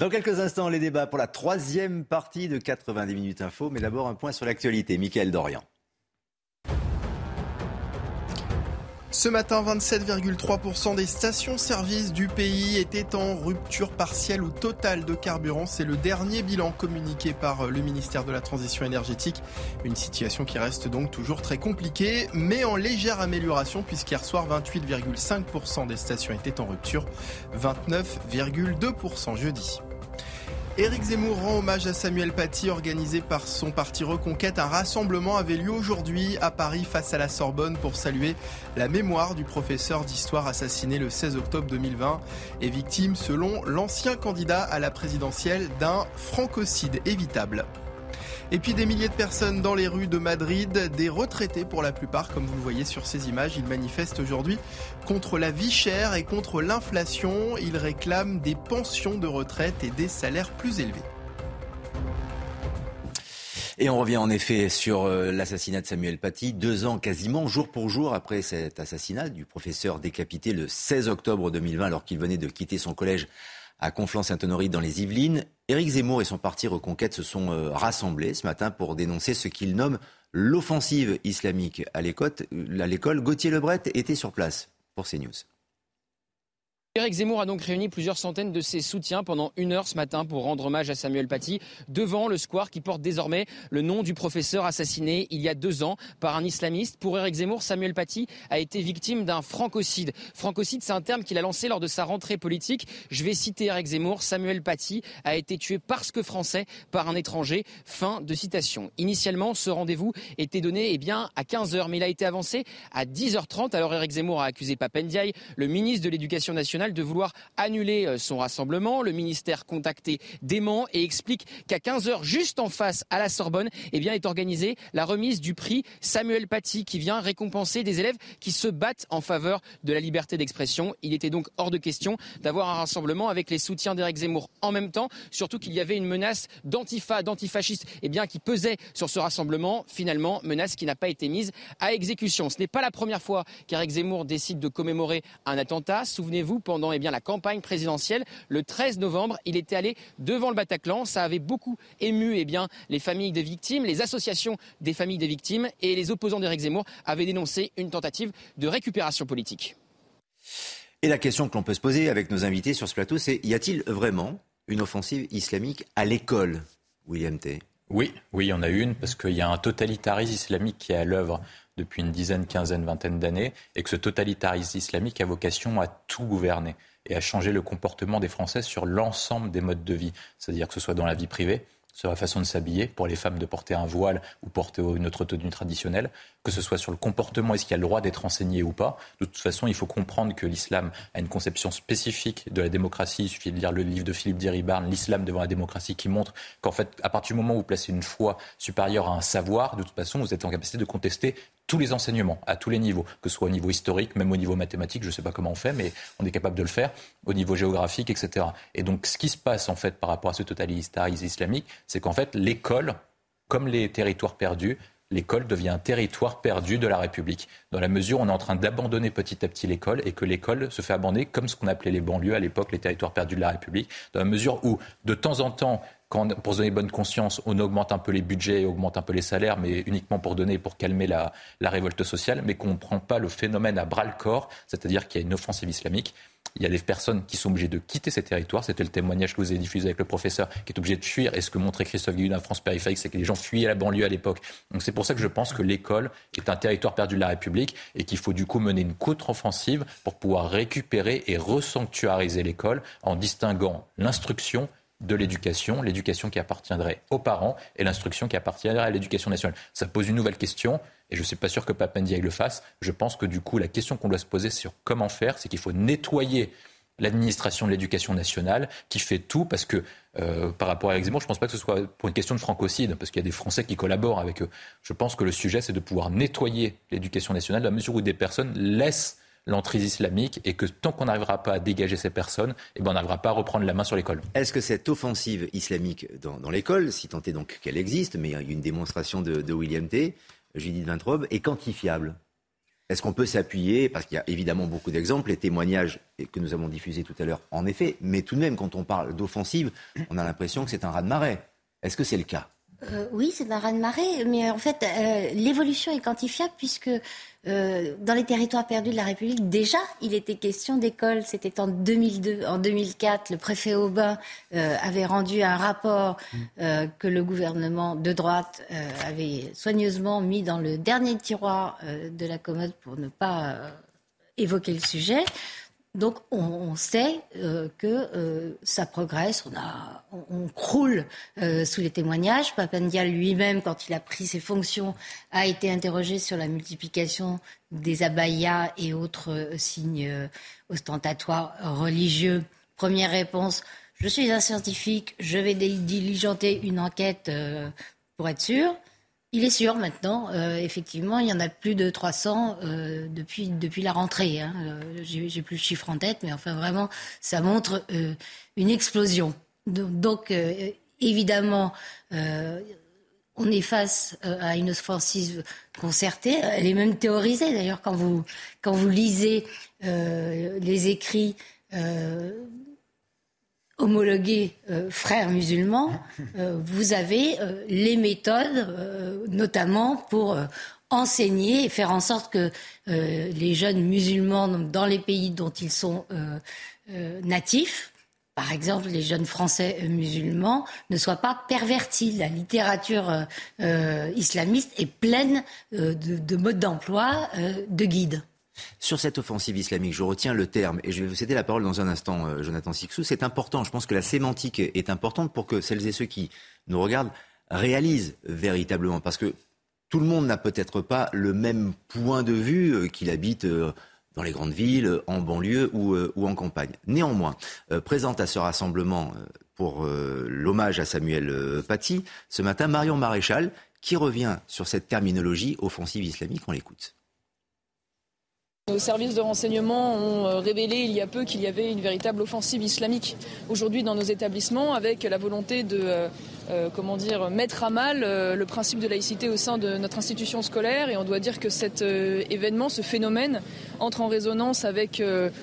S1: Dans quelques instants, les débats pour la troisième partie de 90 minutes info. Mais d'abord, un point sur l'actualité. Mickaël Dorian.
S3: Ce matin, 27,3% des stations-service du pays étaient en rupture partielle ou totale de carburant. C'est le dernier bilan communiqué par le ministère de la Transition énergétique. Une situation qui reste donc toujours très compliquée, mais en légère amélioration puisqu'hier soir, 28,5% des stations étaient en rupture, 29,2% jeudi. Éric Zemmour rend hommage à Samuel Paty, organisé par son parti Reconquête. Un rassemblement avait lieu aujourd'hui à Paris face à la Sorbonne pour saluer la mémoire du professeur d'histoire assassiné le 16 octobre 2020 et victime, selon l'ancien candidat à la présidentielle, d'un francocide évitable. Et puis des milliers de personnes dans les rues de Madrid, des retraités pour la plupart, comme vous le voyez sur ces images. Ils manifestent aujourd'hui contre la vie chère et contre l'inflation. Ils réclament des pensions de retraite et des salaires plus élevés.
S1: Et on revient en effet sur euh, l'assassinat de Samuel Paty, deux ans quasiment, jour pour jour, après cet assassinat du professeur décapité le 16 octobre 2020 alors qu'il venait de quitter son collège à Conflans-Sainte-Honorine dans les Yvelines. Éric Zemmour et son parti Reconquête se sont euh, rassemblés ce matin pour dénoncer ce qu'ils nomment l'offensive islamique à l'école. Gauthier Lebret était sur place pour CNews.
S22: Éric Zemmour a donc réuni plusieurs centaines de ses soutiens pendant une heure ce matin pour rendre hommage à Samuel Paty devant le square qui porte désormais le nom du professeur assassiné il y a deux ans par un islamiste. Pour Éric Zemmour, Samuel Paty a été victime d'un francocide. Francocide, c'est un terme qu'il a lancé lors de sa rentrée politique. Je vais citer Éric Zemmour. Samuel Paty a été tué parce que français par un étranger. Fin de citation. Initialement, ce rendez-vous était donné eh à 15h, mais il a été avancé à 10h30. Alors Éric Zemmour a accusé Papendiaï, le ministre de l'Éducation nationale, de vouloir annuler euh, son rassemblement. Le ministère contacté dément et explique qu'à 15h, juste en face à la Sorbonne, eh bien, est organisée la remise du prix Samuel Paty qui vient récompenser des élèves qui se battent en faveur de la liberté d'expression. Il était donc hors de question d'avoir un rassemblement avec les soutiens d'Éric Zemmour en même temps, surtout qu'il y avait une menace d'antifa, d'antifascistes eh qui pesait sur ce rassemblement. Finalement, menace qui n'a pas été mise à exécution. Ce n'est pas la première fois qu'Éric Zemmour décide de commémorer un attentat. Souvenez-vous, pendant eh bien, la campagne présidentielle. Le 13 novembre, il était allé devant le Bataclan. Ça avait beaucoup ému eh bien, les familles des victimes, les associations des familles des victimes et les opposants d'Éric Zemmour avaient dénoncé une tentative de récupération politique.
S1: Et la question que l'on peut se poser avec nos invités sur ce plateau, c'est y a-t-il vraiment une offensive islamique à l'école, William T?
S11: Oui, oui, il y en a une, parce qu'il y a un totalitarisme islamique qui est à l'œuvre depuis une dizaine, quinzaine, vingtaine d'années, et que ce totalitarisme islamique a vocation à tout gouverner et à changer le comportement des Français sur l'ensemble des modes de vie, c'est-à-dire que ce soit dans la vie privée, sur la façon de s'habiller, pour les femmes de porter un voile ou porter une autre tenue traditionnelle, que ce soit sur le comportement, est-ce qu'il y a le droit d'être enseigné ou pas. De toute façon, il faut comprendre que l'islam a une conception spécifique de la démocratie. Il suffit de lire le livre de Philippe Diribarne, L'islam devant la démocratie, qui montre qu'en fait, à partir du moment où vous placez une foi supérieure à un savoir, de toute façon, vous êtes en capacité de contester tous les enseignements, à tous les niveaux, que ce soit au niveau historique, même au niveau mathématique, je ne sais pas comment on fait, mais on est capable de le faire, au niveau géographique, etc. Et donc, ce qui se passe, en fait, par rapport à ce totalitarisme islamique, c'est qu'en fait, l'école, comme les territoires perdus, l'école devient un territoire perdu de la République, dans la mesure où on est en train d'abandonner petit à petit l'école et que l'école se fait abandonner comme ce qu'on appelait les banlieues à l'époque, les territoires perdus de la République, dans la mesure où de temps en temps, pour se donner bonne conscience, on augmente un peu les budgets, augmente un peu les salaires, mais uniquement pour donner, pour calmer la, révolte sociale, mais qu'on ne prend pas le phénomène à bras le corps, c'est-à-dire qu'il y a une offensive islamique. Il y a des personnes qui sont obligées de quitter ces territoires. C'était le témoignage que vous avez diffusé avec le professeur, qui est obligé de fuir. Et ce que montrait Christophe Guillaume à France périphérique, c'est que les gens fuyaient la banlieue à l'époque. Donc c'est pour ça que je pense que l'école est un territoire perdu de la République et qu'il faut du coup mener une contre-offensive pour pouvoir récupérer et resanctuariser l'école en distinguant l'instruction de l'éducation, l'éducation qui appartiendrait aux parents et l'instruction qui appartiendrait à l'éducation nationale. Ça pose une nouvelle question, et je ne suis pas sûr que Papendiaï le fasse. Je pense que du coup, la question qu'on doit se poser sur comment faire, c'est qu'il faut nettoyer l'administration de l'éducation nationale qui fait tout parce que euh, par rapport à Alex je ne pense pas que ce soit pour une question de francocide, parce qu'il y a des Français qui collaborent avec eux. Je pense que le sujet, c'est de pouvoir nettoyer l'éducation nationale, à la mesure où des personnes laissent l'entrée islamique et que tant qu'on n'arrivera pas à dégager ces personnes, eh ben on n'arrivera pas à reprendre la main sur l'école.
S1: Est-ce que cette offensive islamique dans, l'école, si tant est donc qu'elle existe, mais il y a une démonstration de, William T., Judith Vintrobe, est quantifiable? Est-ce qu'on peut s'appuyer, parce qu'il y a évidemment beaucoup d'exemples, les témoignages que nous avons diffusés tout à l'heure, en effet, mais tout de même, quand on parle d'offensive, on a l'impression que c'est un raz-de-marée. Est-ce que c'est le cas?
S8: Euh, oui, c'est un raz-de-marée, mais en fait, euh, l'évolution est quantifiable puisque euh, dans les territoires perdus de la République, déjà, il était question d'école. C'était en 2002. En 2004, le préfet Aubin avait rendu un rapport que le gouvernement de droite avait soigneusement mis dans le dernier tiroir de la commode pour ne pas évoquer le sujet. Donc on, sait euh, que euh, ça progresse, on, a, croule euh, sous les témoignages. Papandial lui-même, quand il a pris ses fonctions, a été interrogé sur la multiplication des abayas et autres signes ostentatoires religieux. Première réponse, je suis un scientifique, je vais diligenter une enquête pour être sûr. Il est sûr maintenant, euh, effectivement, il y en a plus de 300 euh, depuis, depuis la rentrée. Hein. Euh, j'ai plus le chiffre en tête, mais enfin vraiment, ça montre une explosion. Donc, évidemment, on est face à une offensive concertée. Elle est même théorisée d'ailleurs quand vous, quand vous lisez les écrits homologués euh, frères musulmans, euh, vous avez euh, les méthodes, notamment pour enseigner et faire en sorte que les jeunes musulmans dans les pays dont ils sont natifs, par exemple les jeunes français musulmans, ne soient pas pervertis. La littérature islamiste est pleine de modes d'emploi, de guides.
S1: Sur cette offensive islamique, je retiens le terme et je vais vous céder la parole dans un instant, euh, Jonathan Sixou. C'est important, je pense que la sémantique est importante pour que celles et ceux qui nous regardent réalisent véritablement. Parce que tout le monde n'a peut-être pas le même point de vue euh, qu'il habite euh, dans les grandes villes, en banlieue ou, en campagne. Néanmoins, présente à ce rassemblement pour l'hommage à Samuel Paty, ce matin, Marion Maréchal, qui revient sur cette terminologie offensive islamique. On l'écoute.
S23: Nos services de renseignement ont euh, révélé il y a peu qu'il y avait une véritable offensive islamique. Aujourd'hui dans nos établissements avec la volonté de euh, comment dire, mettre à mal le principe de laïcité au sein de notre institution scolaire. Et on doit dire que cet événement, ce phénomène, entre en résonance avec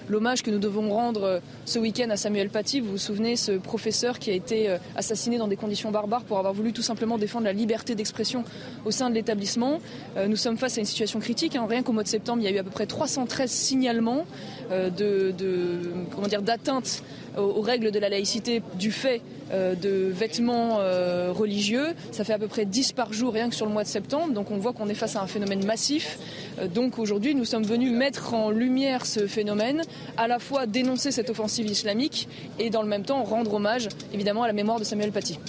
S23: l'hommage que nous devons rendre ce week-end à Samuel Paty. Vous vous souvenez, ce professeur qui a été assassiné dans des conditions barbares pour avoir voulu tout simplement défendre la liberté d'expression au sein de l'établissement. Nous sommes face à une situation critique. Hein. Rien qu'au mois de septembre, il y a eu à peu près 313 signalements euh, de, comment dire d'atteinte aux, règles de la laïcité du fait euh, de vêtements euh, religieux. Ça fait à peu près 10 par jour rien que sur le mois de septembre. Donc on voit qu'on est face à un phénomène massif. donc aujourd'hui, nous sommes venus mettre en lumière ce phénomène, à la fois dénoncer cette offensive islamique et dans le même temps rendre hommage évidemment à la mémoire de Samuel Paty.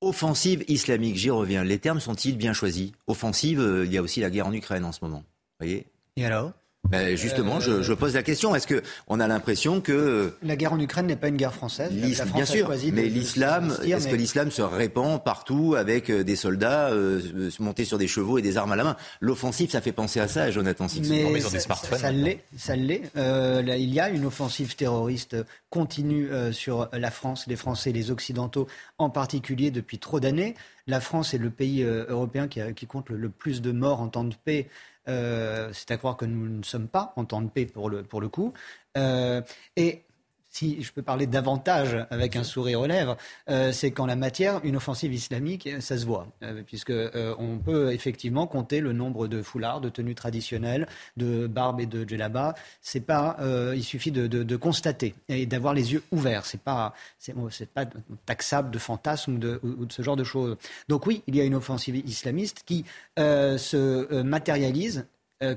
S1: Offensive islamique, j'y reviens. Les termes sont-ils bien choisis? Offensive, il y a aussi la guerre en Ukraine en ce moment. Voyez?
S7: Et alors?
S1: Ben justement, je, je, pose la question. Est-ce que on a l'impression que
S7: la guerre en Ukraine n'est pas une guerre française
S1: Bien sûr, mais l'islam, est-ce que l'islam se répand partout avec euh, des soldats euh, montés sur des chevaux et des armes à la main? L'offensive, ça fait penser à ça, Jonathan Sixon.
S7: Mais ça, des smartphones. Ça l'est, ça l'est. Euh, il y a une offensive terroriste continue euh, sur la France, les Français, les Occidentaux en particulier depuis trop d'années. La France est le pays européen qui, qui compte le, le, plus de morts en temps de paix. Euh, c'est à croire que nous ne sommes pas en temps de paix pour le, pour le coup. Euh, si je peux parler davantage avec un sourire aux lèvres, euh, c'est qu'en la matière, une offensive islamique, ça se voit, euh, puisque euh, on peut effectivement compter le nombre de foulards, de tenues traditionnelles, de barbes et de djellaba. C'est pas, il suffit de, constater et d'avoir les yeux ouverts. C'est pas, c'est, pas taxable de fantasmes ou de, ce genre de choses. Donc oui, il y a une offensive islamiste qui se matérialise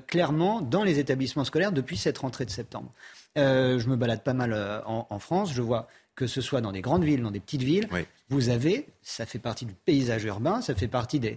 S7: clairement dans les établissements scolaires depuis cette rentrée de septembre. Euh, je me balade pas mal euh, en, France. Je vois que ce soit dans des grandes villes, dans des petites villes. Vous avez, ça fait partie du paysage urbain, ça fait partie d'une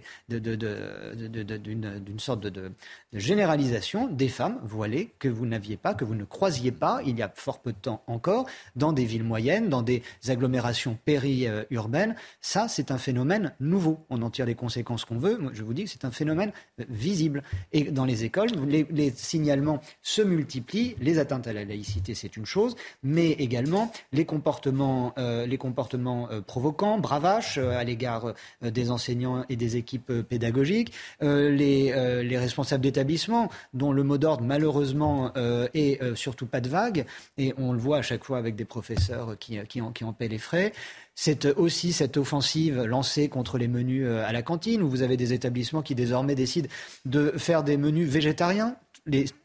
S7: sorte de, généralisation des femmes voilées que vous n'aviez pas, que vous ne croisiez pas il y a fort peu de temps encore, dans des villes moyennes, dans des agglomérations périurbaines. Ça, c'est un phénomène nouveau. On en tire les conséquences qu'on veut. Moi, je vous dis que c'est un phénomène visible. Et dans les écoles, les, signalements se multiplient. Les atteintes à la laïcité, c'est une chose, mais également les comportements euh, les comportements euh, provocants, bravaches euh, à l'égard euh, des enseignants et des équipes euh, pédagogiques, les, les, responsables d'établissement dont le mot d'ordre malheureusement est surtout pas de vague, et on le voit à chaque fois avec des professeurs qui, qui, en, qui en paient les frais. C'est aussi cette offensive lancée contre les menus à la cantine, où vous avez des établissements qui désormais décident de faire des menus végétariens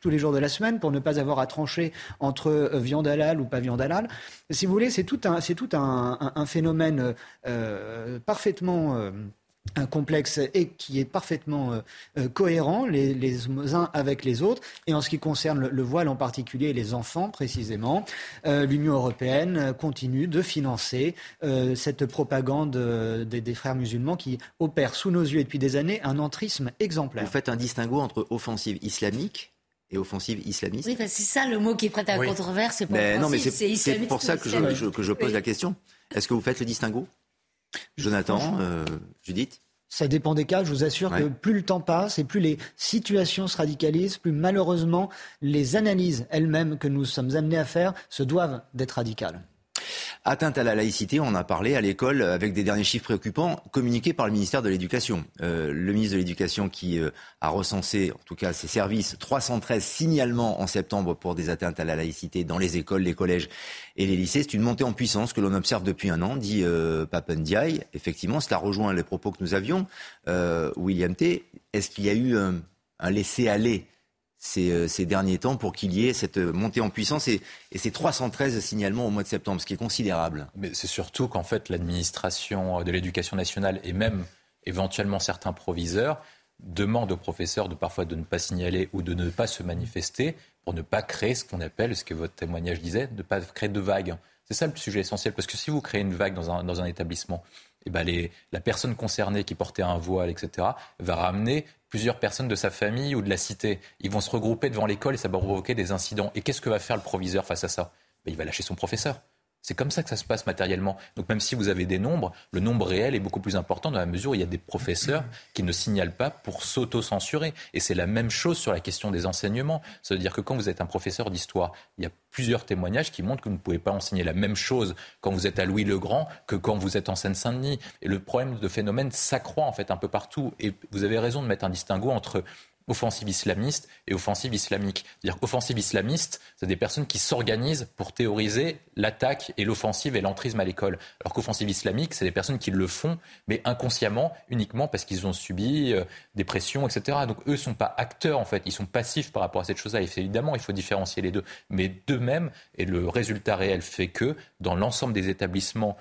S7: tous les jours de la semaine pour ne pas avoir à trancher entre euh, viande halal ou pas viande halal. Si vous voulez, c'est tout un, c'est tout un, un, un phénomène euh, parfaitement euh, un complexe et qui est parfaitement euh, cohérent les, les, uns avec les autres. Et en ce qui concerne le, le voile en particulier et les enfants précisément, euh, l'Union européenne continue de financer euh, cette propagande des, des, frères musulmans qui opèrent sous nos yeux depuis des années un entrisme exemplaire.
S1: Vous faites un distinguo entre offensive islamique et offensive islamiste.
S8: Oui, c'est ça le mot qui est prêt à la oui. controverse. C'est
S1: mais non, mais c'est pour ça que je, je, que je pose oui. la question. Est-ce que vous faites le distinguo? Jonathan, euh, Judith
S7: ça dépend des cas. Je vous assure ouais. que plus le temps passe et plus les situations se radicalisent, plus malheureusement les analyses elles-mêmes que nous sommes amenés à faire se doivent d'être radicales.
S1: Atteinte à la laïcité, on a parlé à l'école avec des derniers chiffres préoccupants communiqués par le ministère de l'Éducation. Euh, le ministre de l'Éducation qui euh, a recensé, en tout cas ses services, 313 signalements en septembre pour des atteintes à la laïcité dans les écoles, les collèges et les lycées. C'est une montée en puissance que l'on observe depuis un an, dit euh. Effectivement, cela rejoint les propos que nous avions. Euh, William T. Est-ce qu'il y a eu un, un laisser-aller ces, euh, ces, derniers temps pour qu'il y ait cette montée en puissance et, ces 313 signalements au mois de septembre, ce qui est considérable.
S11: Mais c'est surtout qu'en fait l'administration de l'éducation nationale et même éventuellement certains proviseurs demandent aux professeurs de parfois de ne pas signaler ou de ne pas se manifester pour ne pas créer ce qu'on appelle, ce que votre témoignage disait, de ne pas créer de vagues. C'est ça le sujet essentiel, parce que si vous créez une vague dans un, dans un établissement, eh ben la personne concernée qui portait un voile, etc., va ramener plusieurs personnes de sa famille ou de la cité. Ils vont se regrouper devant l'école et ça va provoquer des incidents. Et qu'est-ce que va faire le proviseur face à ça? Ben, Il va lâcher son professeur. C'est comme ça que ça se passe matériellement. Donc même si vous avez des nombres, le nombre réel est beaucoup plus important dans la mesure où il y a des professeurs qui ne signalent pas pour s'auto-censurer. Et c'est la même chose sur la question des enseignements. Ça veut dire que quand vous êtes un professeur d'histoire, il y a plusieurs témoignages qui montrent que vous ne pouvez pas enseigner la même chose quand vous êtes à Louis-le-Grand que quand vous êtes en Seine-Saint-Denis. Et le problème de phénomène s'accroît en fait un peu partout. Et vous avez raison de mettre un distinguo entre offensive islamiste et offensive islamique. C'est-à-dire islamiste, c'est des personnes qui s'organisent pour théoriser l'attaque et l'offensive et l'entrisme à l'école. Alors qu'offensive islamique, c'est des personnes qui le font, mais inconsciemment, uniquement parce qu'ils ont subi euh, des pressions, etc. Donc eux ne sont pas acteurs, en fait, ils sont passifs par rapport à cette chose-là. Évidemment, il faut différencier les deux. Mais d'eux-mêmes, et le résultat réel fait que, dans l'ensemble des établissements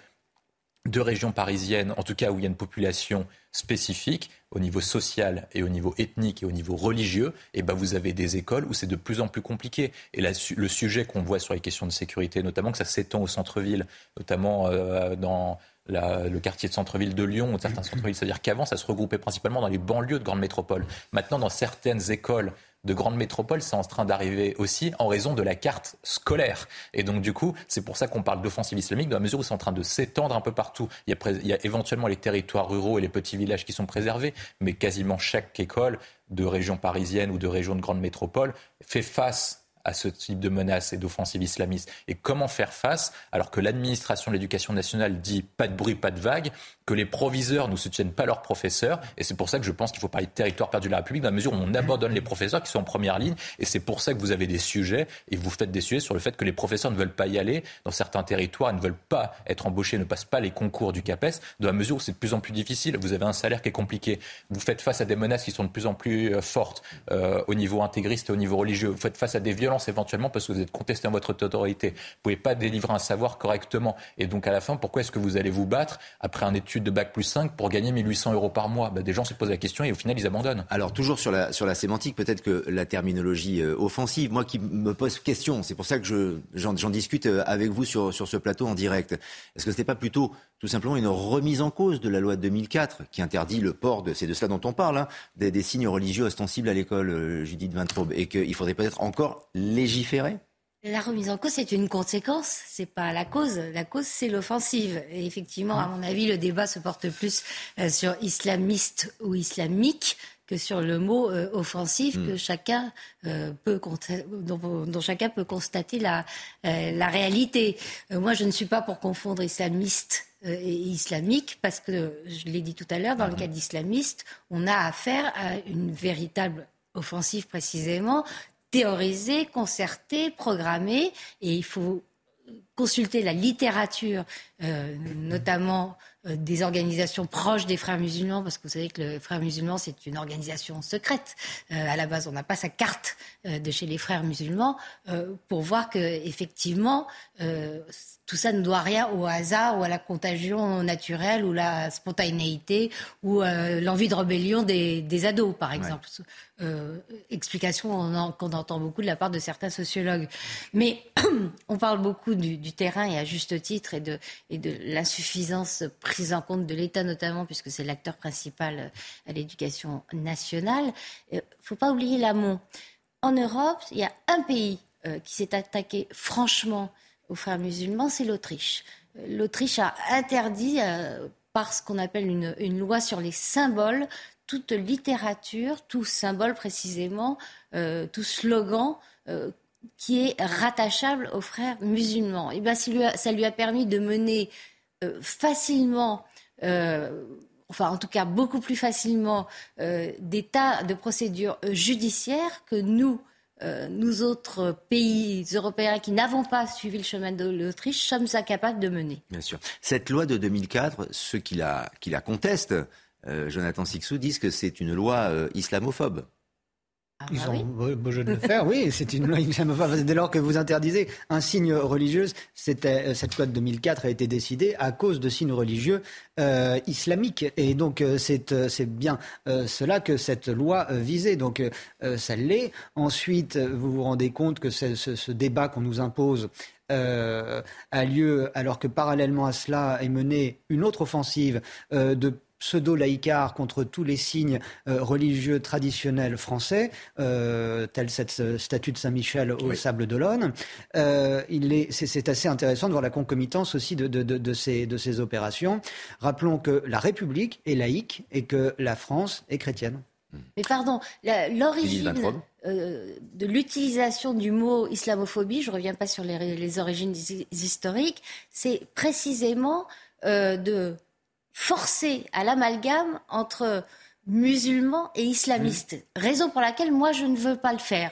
S11: de régions parisiennes, en tout cas où il y a une population spécifique, au niveau social et au niveau ethnique et au niveau religieux, et eh ben vous avez des écoles où c'est de plus en plus compliqué. Et le sujet qu'on voit sur les questions de sécurité, notamment que ça s'étend au centre-ville, notamment euh, dans le quartier de centre-ville de Lyon ou certains centres-villes. C'est-à-dire qu'avant, ça se regroupait principalement dans les banlieues de grandes métropoles. Maintenant, dans certaines écoles de grandes métropoles, c'est en train d'arriver aussi en raison de la carte scolaire. Et donc, du coup, c'est pour ça qu'on parle d'offensive islamique, dans la mesure où c'est en train de s'étendre un peu partout. Il y, a, il y, a, éventuellement les territoires ruraux et les petits villages qui sont préservés, mais quasiment chaque école de région parisienne ou de région de grande métropole fait face à ce type de menaces et d'offensives islamistes Et comment faire face alors que l'administration de l'éducation nationale dit pas de bruit, pas de vague, que les proviseurs ne soutiennent pas leurs professeurs. Et c'est pour ça que je pense qu'il faut parler de territoire perdu de la République dans la mesure où on abandonne les professeurs qui sont en première ligne. Et c'est pour ça que vous avez des sujets et vous faites des sujets sur le fait que les professeurs ne veulent pas y aller dans certains territoires, ne veulent pas être embauchés, ne passent pas les concours du CAPES, dans la mesure où c'est de plus en plus difficile. Vous avez un salaire qui est compliqué. Vous faites face à des menaces qui sont de plus en plus euh, fortes euh, au niveau intégriste et au niveau religieux. Vous faites face à des violences éventuellement parce que vous êtes contesté dans votre autorité. Vous ne pouvez pas délivrer un savoir correctement. Et donc à la fin, pourquoi est-ce que vous allez vous battre après un étude de bac plus 5 pour gagner 1800 euros par mois? Bah, Des gens se posent la question et au final ils abandonnent.
S1: Alors toujours sur la, sur la sémantique, peut-être que la terminologie euh, offensive, moi qui me pose question, c'est pour ça que j'en discute euh, avec vous sur, sur ce plateau en direct. Est-ce que ce n'est pas plutôt tout simplement une remise en cause de la loi de 2004 qui interdit le port de, c'est de cela dont on parle, hein, des, signes religieux ostensibles à l'école, euh, Judith Vintraube, et qu'il faudrait peut-être encore légiférer
S8: la remise en cause, c'est une conséquence, c'est pas la cause. La cause, c'est l'offensive. Et effectivement, à mon avis, le débat se porte plus euh, sur islamiste ou islamique que sur le mot euh, offensif hmm. que chacun peut dont, dont, chacun peut constater la, la réalité. moi, je ne suis pas pour confondre islamiste euh, et islamique, parce que, je l'ai dit tout à l'heure, dans le cas d'islamiste, on a affaire à une véritable offensive précisément, théorisée, concertée, programmée, et il faut consulter la littérature, euh, notamment euh, des organisations proches des frères musulmans, parce que vous savez que le frère musulman, c'est une organisation secrète. à la base, on n'a pas sa carte de chez les frères musulmans pour voir que effectivement tout ça ne doit rien au hasard ou à la contagion naturelle ou la spontanéité ou euh, l'envie de rébellion des, ados, par exemple. Euh, explication qu'on entend beaucoup de la part de certains sociologues. Mais on parle beaucoup du, terrain et à juste titre et de, et de l'insuffisance prise en compte de l'État notamment, puisque c'est l'acteur principal euh, à l'éducation nationale. Il ne faut pas oublier l'amont. En Europe, il y a un pays qui s'est attaqué franchement aux frères musulmans, c'est l'Autriche. L'Autriche a interdit, euh, par ce qu'on appelle une, loi sur les symboles, toute littérature, tout symbole précisément, euh, tout slogan euh, qui est rattachable aux frères musulmans. Et bien, ça lui a, permis de mener facilement enfin en tout cas beaucoup plus facilement, des tas de procédures judiciaires que nous, euh, nous autres pays européens qui n'avons pas suivi le chemin de l'Autriche sommes incapables de mener.
S1: Bien sûr. Cette loi de 2004, ceux qui la, qui la contestent, euh, Jonathan Sixou, disent que c'est une loi euh, islamophobe.
S7: Ah, Ils bah ont beau jeu de le faire, oui, c'est une loi Dès lors que vous interdisez un signe religieux, euh, cette loi de 2004 a été décidée à cause de signes religieux euh, islamiques. Et donc, euh, c'est bien cela que cette loi visait. Donc, ça l'est. Ensuite, vous vous rendez compte que ce, ce, débat qu'on nous impose a lieu alors que parallèlement à cela est menée une autre offensive de pseudo-laïcard contre tous les signes euh, religieux traditionnels français, euh, tel cette euh, statue de Saint-Michel au Sable d'Olonne. Euh, c'est assez intéressant de voir la concomitance aussi de, de, de, ces, de ces opérations. Rappelons que la République est laïque et que la France est chrétienne.
S8: Mais pardon, l'origine de l'utilisation du mot islamophobie, je ne reviens pas sur les, les origines historiques, c'est précisément de forcé à l'amalgame entre musulmans et islamistes. Mmh. Raison pour laquelle moi je ne veux pas le faire.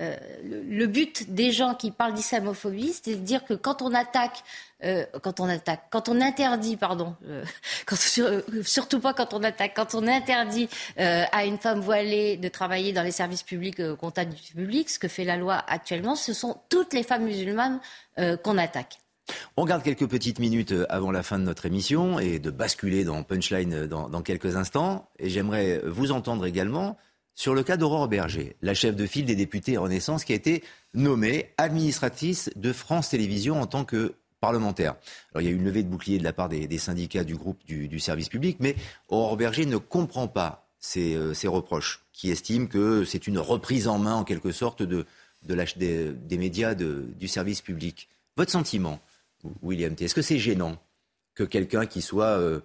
S8: Euh, le, but des gens qui parlent d'islamophobie, c'est de dire que quand on attaque, euh, quand on attaque, quand on interdit, pardon, euh, surtout pas quand on attaque, quand on interdit à une femme voilée de travailler dans les services publics au contact du public, ce que fait la loi actuellement, ce sont toutes les femmes musulmanes qu'on attaque.
S1: On garde quelques petites minutes euh, avant la fin de notre émission et de basculer dans Punchline euh, dans, quelques instants. Et j'aimerais vous entendre également sur le cas d'Aurore Berger, la chef de file des députés Renaissance qui a été nommée administratrice de France Télévisions en tant que parlementaire. Alors il y a eu une levée de bouclier de la part des, syndicats du groupe du, service public, mais Aurore Berger ne comprend pas ces, euh, reproches, qui estiment que c'est une reprise en main en quelque sorte de des, médias du service public. Votre sentiment, William T, est-ce que c'est gênant que quelqu'un qui soit euh,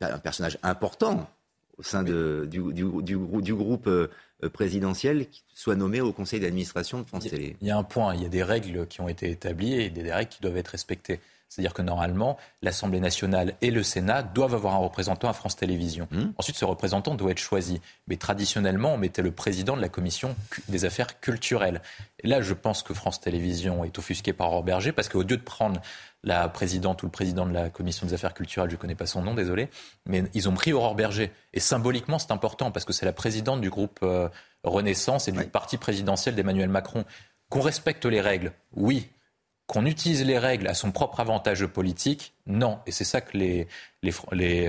S1: un personnage important au sein de, du, du, groupe euh, présidentiel soit nommé au conseil d'administration de France Télé?
S11: Il y a un point, il y a des règles qui ont été établies et des règles qui doivent être respectées. C'est-à-dire que normalement, l'Assemblée nationale et le Sénat doivent avoir un représentant à France Télévisions. Mmh. Ensuite, ce représentant doit être choisi. Mais traditionnellement, on mettait le président de la commission des affaires culturelles. Et là, je pense que France Télévisions est offusqué par Aurore Berger parce qu'au lieu de prendre la présidente ou le président de la commission des affaires culturelles, je ne connais pas son nom, désolé, mais ils ont pris Aurore Berger. Et symboliquement, c'est important parce que c'est la présidente du groupe euh, Renaissance et du parti présidentiel d'Emmanuel Macron. Qu'on respecte les règles, oui, qu'on utilise les règles à son propre avantage politique, non. Et c'est ça que les,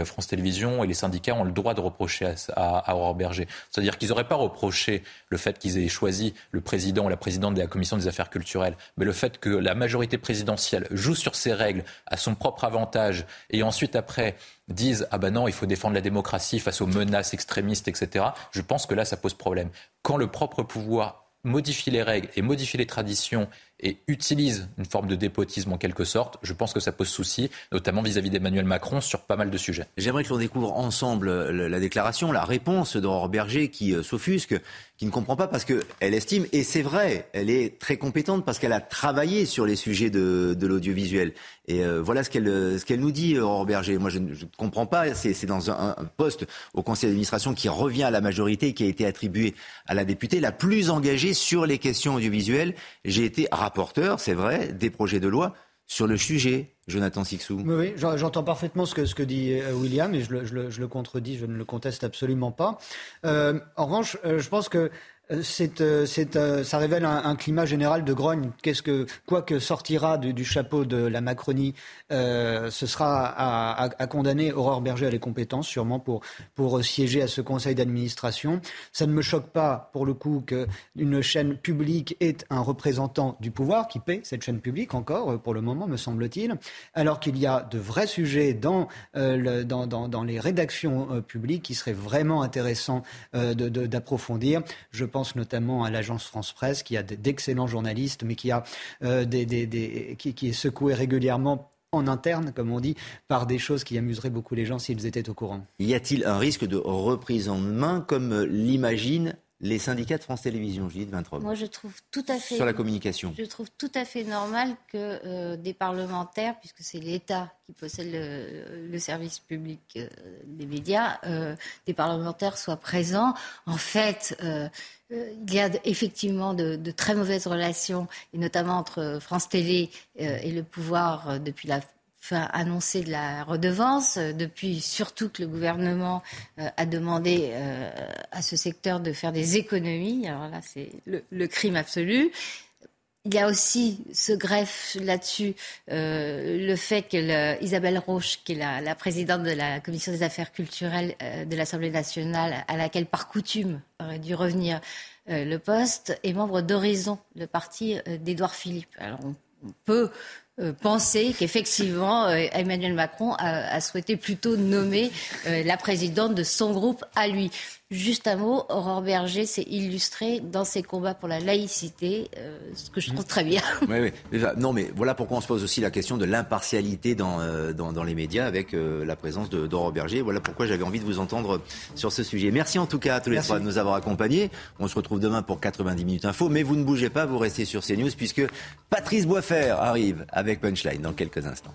S11: France Télévisions et les syndicats ont le droit de reprocher à, à, Aurore Berger. C'est-à-dire qu'ils n'auraient pas reproché le fait qu'ils aient choisi le président ou la présidente de la Commission des affaires culturelles, mais le fait que la majorité présidentielle joue sur ces règles à son propre avantage et ensuite après disent ah ben non il faut défendre la démocratie face aux menaces extrémistes etc. Je pense que là ça pose problème. Quand le propre pouvoir modifie les règles et modifie les traditions et utilise une forme de dépotisme en quelque sorte, je pense que ça pose souci, notamment vis-à-vis d'Emmanuel Macron sur pas mal de sujets.
S1: J'aimerais que l'on découvre ensemble la déclaration, la réponse d'Aurore Berger qui euh, s'offusque, qui ne comprend pas parce qu'elle estime, et c'est vrai, elle est très compétente parce qu'elle a travaillé sur les sujets de, l'audiovisuel. Et euh, voilà ce qu'elle ce qu'elle nous dit, Aurore Berger. Moi, je ne comprends pas. C'est dans un, un, poste au conseil d'administration qui revient à la majorité, qui a été attribué à la députée la plus engagée sur les questions audiovisuelles. J'ai été rapporteur, c'est vrai, des projets de loi sur le sujet, Jonathan Sixou.
S7: Oui, j'entends parfaitement ce que, dit euh, William et je le, je, le, contredis, je ne le conteste absolument pas. Euh, en revanche, euh, je pense que ça révèle un, climat général de grogne. Qu'est-ce que, quoi que sortira du, chapeau de la Macronie, ce sera à, condamner Aurore Berger à les compétences, sûrement pour, pour siéger à ce conseil d'administration. Ça ne me choque pas, pour le coup, qu'une chaîne publique ait un représentant du pouvoir qui paie cette chaîne publique encore, pour le moment, me semble-t-il, alors qu'il y a de vrais sujets dans, dans, dans, les rédactions publiques qui seraient vraiment intéressants d'approfondir. Je pense pense notamment à l'agence France Presse, qui a d'excellents journalistes, mais qui, a, euh, des, qui, est secoué régulièrement en interne, comme on dit, par des choses qui amuseraient beaucoup les gens s'ils étaient au courant.
S1: Y a-t-il un risque de reprise en main, comme l'imagine les syndicats de France Télévisions, Judith Vintrop
S8: Moi, je trouve tout à fait.
S1: Sur la communication.
S8: Je trouve tout à fait normal que euh, des parlementaires, puisque c'est l'État qui possède le, service public euh, des médias, euh, des parlementaires soient présents. En fait, il y a effectivement de, de, très mauvaises relations, et notamment entre France Télé et le pouvoir depuis la annoncer de la redevance, euh, depuis surtout que le gouvernement euh, a demandé euh, à ce secteur de faire des économies. Alors là, c'est le, crime absolu. Il y a aussi ce greffe là-dessus, le fait que Isabelle Roche, qui est la, la, présidente de la commission des affaires culturelles de l'Assemblée nationale, à laquelle par coutume aurait dû revenir le poste, est membre d'Horizon, le parti d'Édouard Philippe. Alors on peut euh, penser qu'effectivement euh, Emmanuel Macron a, souhaité plutôt nommer euh, la présidente de son groupe à lui. Juste un mot, Aurore Berger s'est illustrée dans ses combats pour la laïcité, euh, ce que je trouve très bien.
S1: Oui, oui. Non, mais voilà pourquoi on se pose aussi la question de l'impartialité dans, euh, dans, dans, les médias avec euh, la présence d'Aurore Berger. Voilà pourquoi j'avais envie de vous entendre sur ce sujet. Merci en tout cas à tous les trois de nous avoir accompagnés. On se retrouve demain pour 90 minutes info, mais vous ne bougez pas, vous restez sur CNews puisque Patrice Boisfer arrive avec Punchline dans quelques instants.